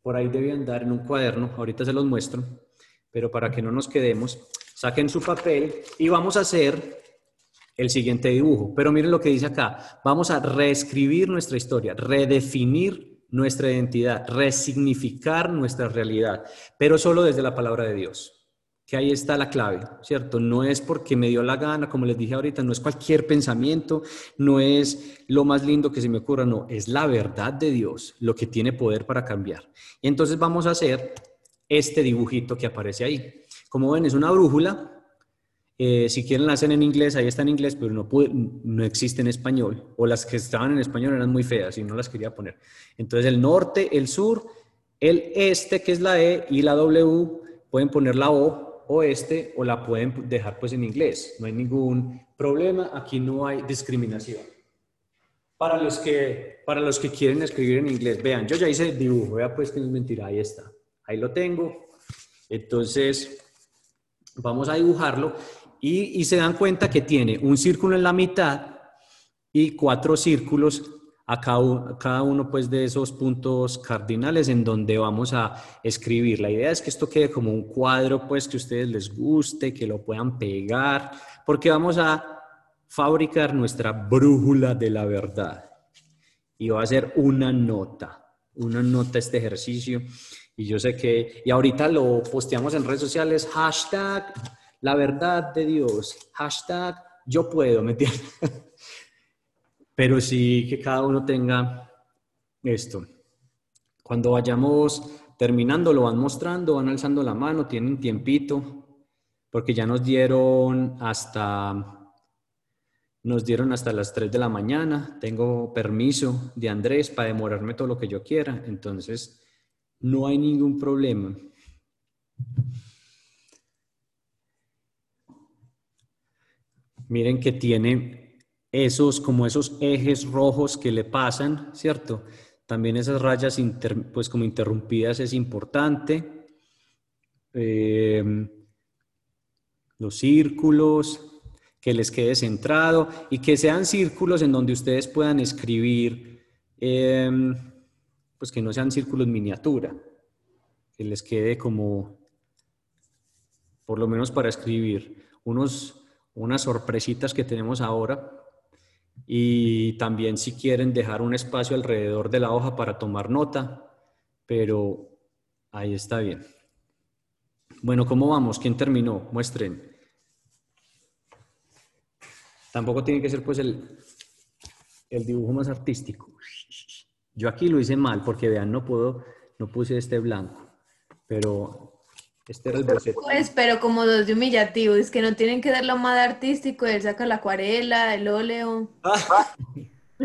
[SPEAKER 1] Por ahí debe andar en un cuaderno, ahorita se los muestro, pero para que no nos quedemos, saquen su papel y vamos a hacer el siguiente dibujo. Pero miren lo que dice acá, vamos a reescribir nuestra historia, redefinir nuestra identidad, resignificar nuestra realidad, pero solo desde la palabra de Dios. Que ahí está la clave, ¿cierto? No es porque me dio la gana, como les dije ahorita, no es cualquier pensamiento, no es lo más lindo que se me ocurra, no, es la verdad de Dios lo que tiene poder para cambiar. Y entonces vamos a hacer este dibujito que aparece ahí. Como ven, es una brújula, eh, si quieren la hacen en inglés, ahí está en inglés, pero no, no existe en español. O las que estaban en español eran muy feas y no las quería poner. Entonces el norte, el sur, el este, que es la E, y la W, pueden poner la O, oeste, o la pueden dejar pues en inglés. No hay ningún problema, aquí no hay discriminación. Para los que, para los que quieren escribir en inglés, vean, yo ya hice el dibujo, vea pues que no es mentira, ahí está. Ahí lo tengo. Entonces, vamos a dibujarlo y, se dan cuenta que tiene un círculo en la mitad y cuatro círculos a cada, uno pues de esos puntos cardinales en donde vamos a escribir. La idea es que esto quede como un cuadro pues que a ustedes les guste, que lo puedan pegar, porque vamos a fabricar nuestra brújula de la verdad. Y va a ser una nota, una nota este ejercicio. Y yo sé que, y ahorita lo posteamos en redes sociales, hashtag la verdad de Dios, hashtag yo puedo, ¿me entiendes? Pero sí que cada uno tenga esto. Cuando vayamos terminando, lo van mostrando, van alzando la mano, tienen tiempito, porque ya nos dieron hasta nos dieron hasta las 3 de la mañana. Tengo permiso de Andrés para demorarme todo lo que yo quiera. Entonces, no hay ningún problema. Miren que tiene esos, como esos ejes rojos que le pasan, ¿cierto? También esas rayas, pues como interrumpidas es importante. Eh, los círculos, que les quede centrado y que sean círculos en donde ustedes puedan escribir, em, pues que no sean círculos miniatura, que les quede como, por lo menos para escribir, unos, unas sorpresitas que tenemos ahora y también si quieren dejar un espacio alrededor de la hoja para tomar nota, pero ahí está bien. Bueno, ¿cómo vamos? ¿Quién terminó? Muestren. Tampoco tiene que ser pues el, el dibujo más artístico. Yo aquí lo hice mal porque vean, no puedo, no puse este blanco, pero este era el boceto.
[SPEAKER 7] Pues, pero como dos de humillativo, es que no tienen que dar lo más artístico, él saca la acuarela, el óleo.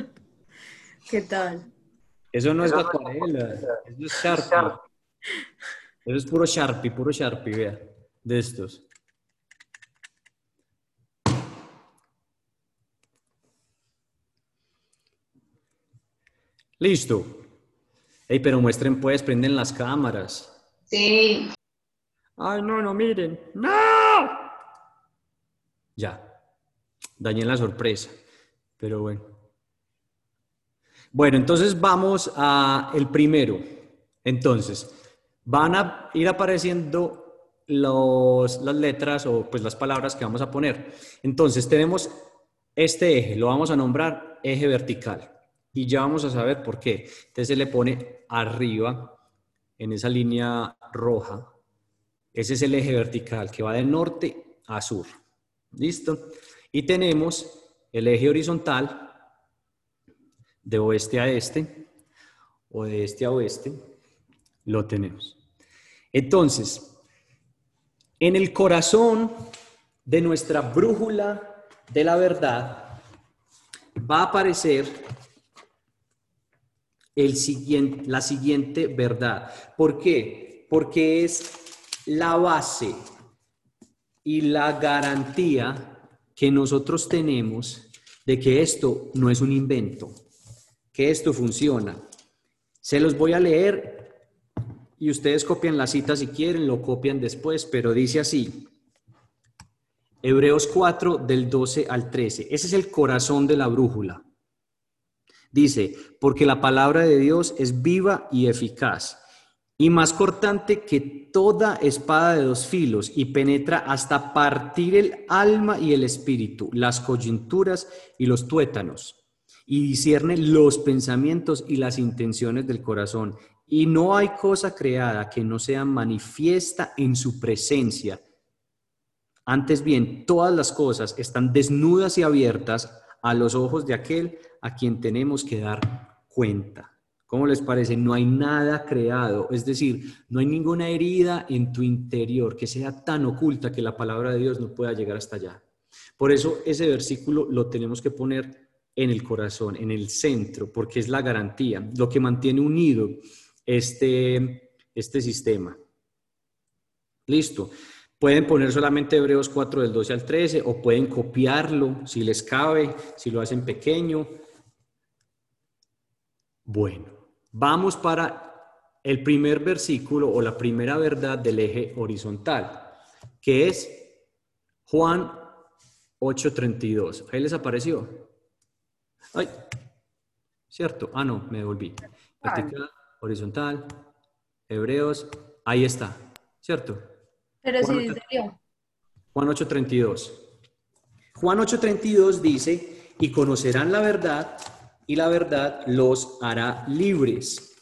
[SPEAKER 7] ¿Qué tal?
[SPEAKER 1] Eso no es acuarela, eso es Sharpie. Eso es puro Sharpie, puro Sharpie, vea, de estos. Listo. Ey, pero muestren pues, prenden las cámaras.
[SPEAKER 3] Sí.
[SPEAKER 1] Ay, no, no miren. ¡No! Ya. Dañé la sorpresa. Pero bueno. Bueno, entonces vamos a el primero. Entonces, van a ir apareciendo los, las letras o pues las palabras que vamos a poner. Entonces, tenemos este eje, lo vamos a nombrar eje vertical. Y ya vamos a saber por qué. Entonces se le pone arriba, en esa línea roja. Ese es el eje vertical que va de norte a sur. ¿Listo? Y tenemos el eje horizontal de oeste a este o de este a oeste. Lo tenemos. Entonces, en el corazón de nuestra brújula de la verdad va a aparecer el siguiente, la siguiente verdad. ¿Por qué? Porque es la base y la garantía que nosotros tenemos de que esto no es un invento, que esto funciona. Se los voy a leer y ustedes copian la cita si quieren, lo copian después, pero dice así. Hebreos 4 del 12 al 13. Ese es el corazón de la brújula. Dice, porque la palabra de Dios es viva y eficaz y más cortante que toda espada de dos filos y penetra hasta partir el alma y el espíritu, las coyunturas y los tuétanos y discierne los pensamientos y las intenciones del corazón. Y no hay cosa creada que no sea manifiesta en su presencia. Antes bien, todas las cosas están desnudas y abiertas a los ojos de aquel a quien tenemos que dar cuenta. ¿Cómo les parece? No hay nada creado, es decir, no hay ninguna herida en tu interior que sea tan oculta que la palabra de Dios no pueda llegar hasta allá. Por eso ese versículo lo tenemos que poner en el corazón, en el centro, porque es la garantía, lo que mantiene unido este, este sistema. Listo. Pueden poner solamente Hebreos 4 del 12 al 13 o pueden copiarlo si les cabe, si lo hacen pequeño. Bueno, vamos para el primer versículo o la primera verdad del eje horizontal, que es Juan 8:32. Ahí les apareció. Ay, cierto. Ah, no, me devolví. Vertical, horizontal, Hebreos, ahí está, ¿cierto?
[SPEAKER 7] Pero sí,
[SPEAKER 1] Juan 8:32. Juan 8:32 dice, y conocerán la verdad, y la verdad los hará libres.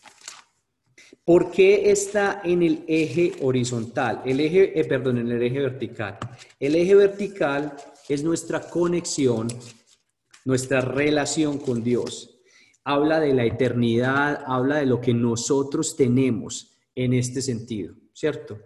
[SPEAKER 1] ¿Por qué está en el eje horizontal? El eje, eh, perdón, en el eje vertical. El eje vertical es nuestra conexión, nuestra relación con Dios. Habla de la eternidad, habla de lo que nosotros tenemos en este sentido, ¿cierto?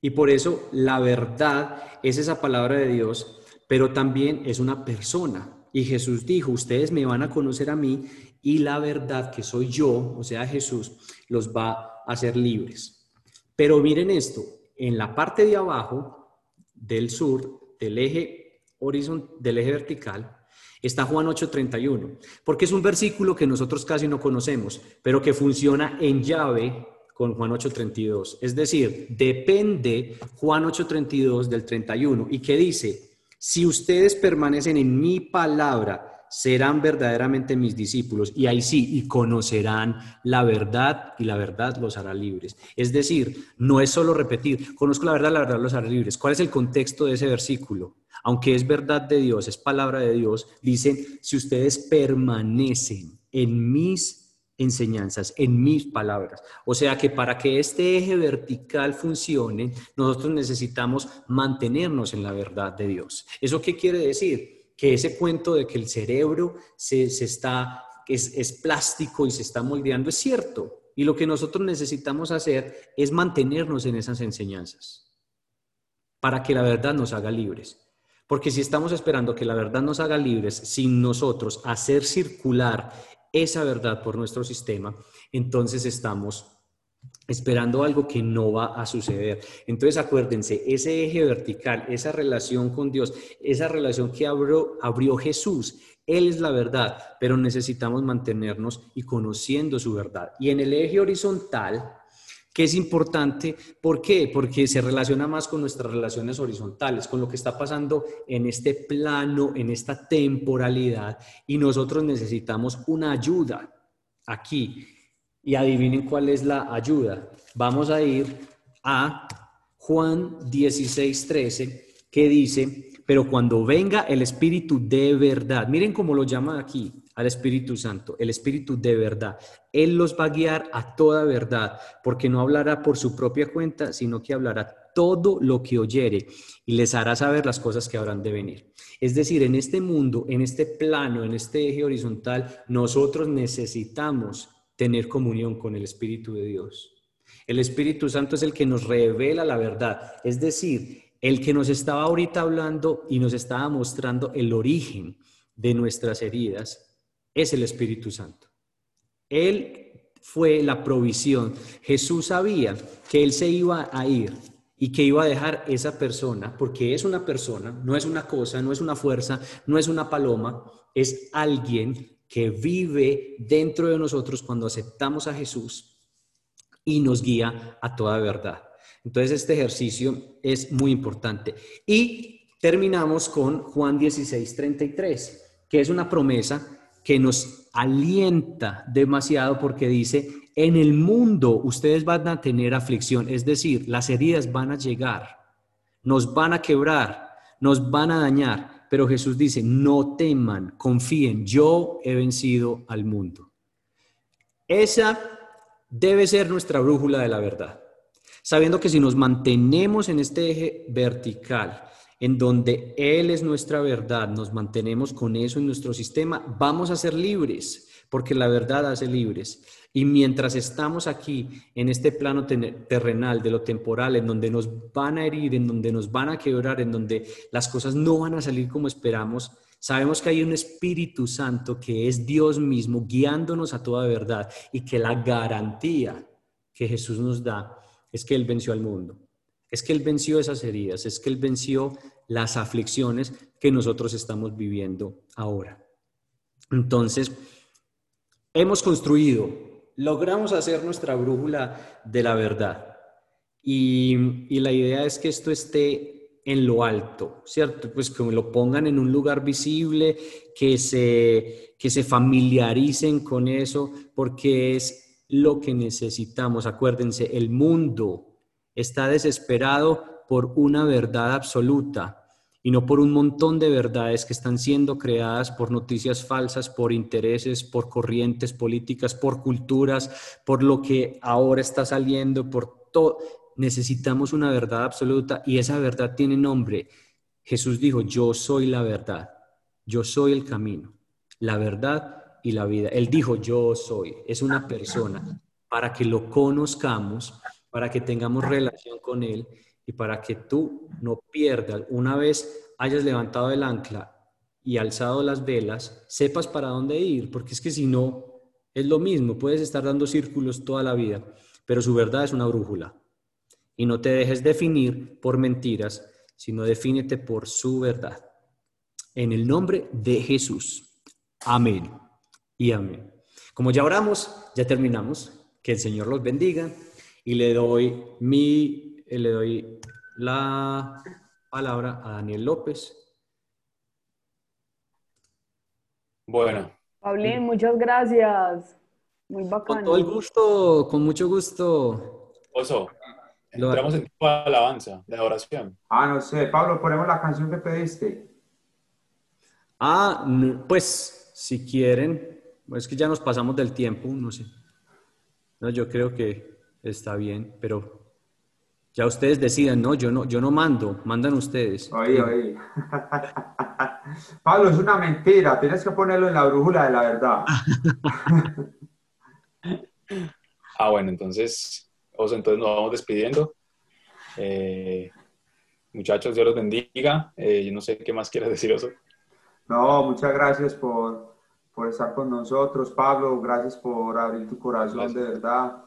[SPEAKER 1] Y por eso la verdad es esa palabra de Dios, pero también es una persona. Y Jesús dijo, ustedes me van a conocer a mí y la verdad que soy yo, o sea, Jesús, los va a hacer libres. Pero miren esto, en la parte de abajo del sur, del eje horizontal, del eje vertical, está Juan 8:31, porque es un versículo que nosotros casi no conocemos, pero que funciona en llave con Juan 8:32. Es decir, depende Juan 8:32 del 31 y que dice, si ustedes permanecen en mi palabra, serán verdaderamente mis discípulos. Y ahí sí, y conocerán la verdad y la verdad los hará libres. Es decir, no es solo repetir, conozco la verdad, la verdad los hará libres. ¿Cuál es el contexto de ese versículo? Aunque es verdad de Dios, es palabra de Dios, dice, si ustedes permanecen en mis enseñanzas, en mis palabras. O sea que para que este eje vertical funcione, nosotros necesitamos mantenernos en la verdad de Dios. ¿Eso qué quiere decir? que ese cuento de que el cerebro se, está, es, es plástico y se está moldeando es cierto. Y lo que nosotros necesitamos hacer es mantenernos en esas enseñanzas para que la verdad nos haga libres. Porque si estamos esperando que la verdad nos haga libres sin nosotros hacer circular esa verdad por nuestro sistema, entonces estamos esperando algo que no va a suceder. Entonces acuérdense, ese eje vertical, esa relación con Dios, esa relación que abrió, abrió Jesús, Él es la verdad, pero necesitamos mantenernos y conociendo su verdad. Y en el eje horizontal, que es importante, ¿por qué? Porque se relaciona más con nuestras relaciones horizontales, con lo que está pasando en este plano, en esta temporalidad, y nosotros necesitamos una ayuda aquí y adivinen cuál es la ayuda. Vamos a ir a Juan 16, 13, que dice, pero cuando venga el Espíritu de verdad, miren cómo lo llama aquí al Espíritu Santo, el Espíritu de verdad. Él los va a guiar a toda verdad, porque no hablará por su propia cuenta, sino que hablará todo lo que oyere y les hará saber las cosas que habrán de venir. Es decir, en este mundo, en este plano, en este eje horizontal, nosotros necesitamos tener comunión con el Espíritu de Dios. El Espíritu Santo es el que nos revela la verdad, es decir, el que nos estaba ahorita hablando y nos estaba mostrando el origen de nuestras heridas, es el Espíritu Santo. Él fue la provisión. Jesús sabía que Él se iba a ir y que iba a dejar esa persona, porque es una persona, no es una cosa, no es una fuerza, no es una paloma, es alguien que vive dentro de nosotros cuando aceptamos a Jesús y nos guía a toda verdad. Entonces este ejercicio es muy importante. Y terminamos con Juan 16, 33, que es una promesa que nos alienta demasiado porque dice, en el mundo ustedes van a tener aflicción, es decir, las heridas van a llegar, nos van a quebrar, nos van a dañar, pero Jesús dice, no teman, confíen, yo he vencido al mundo. Esa debe ser nuestra brújula de la verdad, sabiendo que si nos mantenemos en este eje vertical, en donde Él es nuestra verdad, nos mantenemos con eso en nuestro sistema, vamos a ser libres, porque la verdad hace libres. Y mientras estamos aquí, en este plano terrenal de lo temporal, en donde nos van a herir, en donde nos van a quebrar, en donde las cosas no van a salir como esperamos, sabemos que hay un Espíritu Santo que es Dios mismo guiándonos a toda verdad y que la garantía que Jesús nos da es que Él venció al mundo, es que Él venció esas heridas, es que Él venció las aflicciones que nosotros estamos viviendo ahora. Entonces, hemos construido logramos hacer nuestra brújula de la verdad. Y, la idea es que esto esté en lo alto, ¿cierto? Pues que lo pongan en un lugar visible, que se, que se familiaricen con eso, porque es lo que necesitamos. Acuérdense, el mundo está desesperado por una verdad absoluta y no por un montón de verdades que están siendo creadas por noticias falsas, por intereses, por corrientes políticas, por culturas, por lo que ahora está saliendo, por todo. Necesitamos una verdad absoluta y esa verdad tiene nombre. Jesús dijo, yo soy la verdad, yo soy el camino, la verdad y la vida. Él dijo, yo soy, es una persona para que lo conozcamos, para que tengamos relación con Él y para que tú no pierdas, una vez hayas levantado el ancla y alzado las velas, sepas para dónde ir, porque es que si no, es lo mismo, puedes estar dando círculos toda la vida, pero su verdad es una brújula. Y no te dejes definir por mentiras, sino defínete por su verdad. En el nombre de Jesús. Amén y amén. Como ya oramos, ya terminamos. Que el Señor los bendiga y le doy mi le doy la palabra a Daniel López.
[SPEAKER 8] Bueno.
[SPEAKER 9] Paulín, muchas gracias. Muy bacano.
[SPEAKER 1] Con todo el gusto, con mucho gusto.
[SPEAKER 8] Oso, entramos en tiempo de alabanza, de adoración.
[SPEAKER 4] Ah, no sé. Pablo, ponemos la canción que pediste.
[SPEAKER 1] Ah, pues, si quieren. Es que ya nos pasamos del tiempo, no sé. No, yo creo que está bien, pero ya ustedes decidan, no, yo no, yo no mando, mandan ustedes.
[SPEAKER 4] Oye, oye. Pablo, es una mentira, tienes que ponerlo en la brújula de la verdad.
[SPEAKER 8] ah, bueno, entonces, entonces nos vamos despidiendo. Eh, muchachos, Dios los bendiga. Eh, yo no sé qué más quieras decir, Oso.
[SPEAKER 4] No, muchas gracias por, por estar con nosotros, Pablo. Gracias por abrir tu corazón, de verdad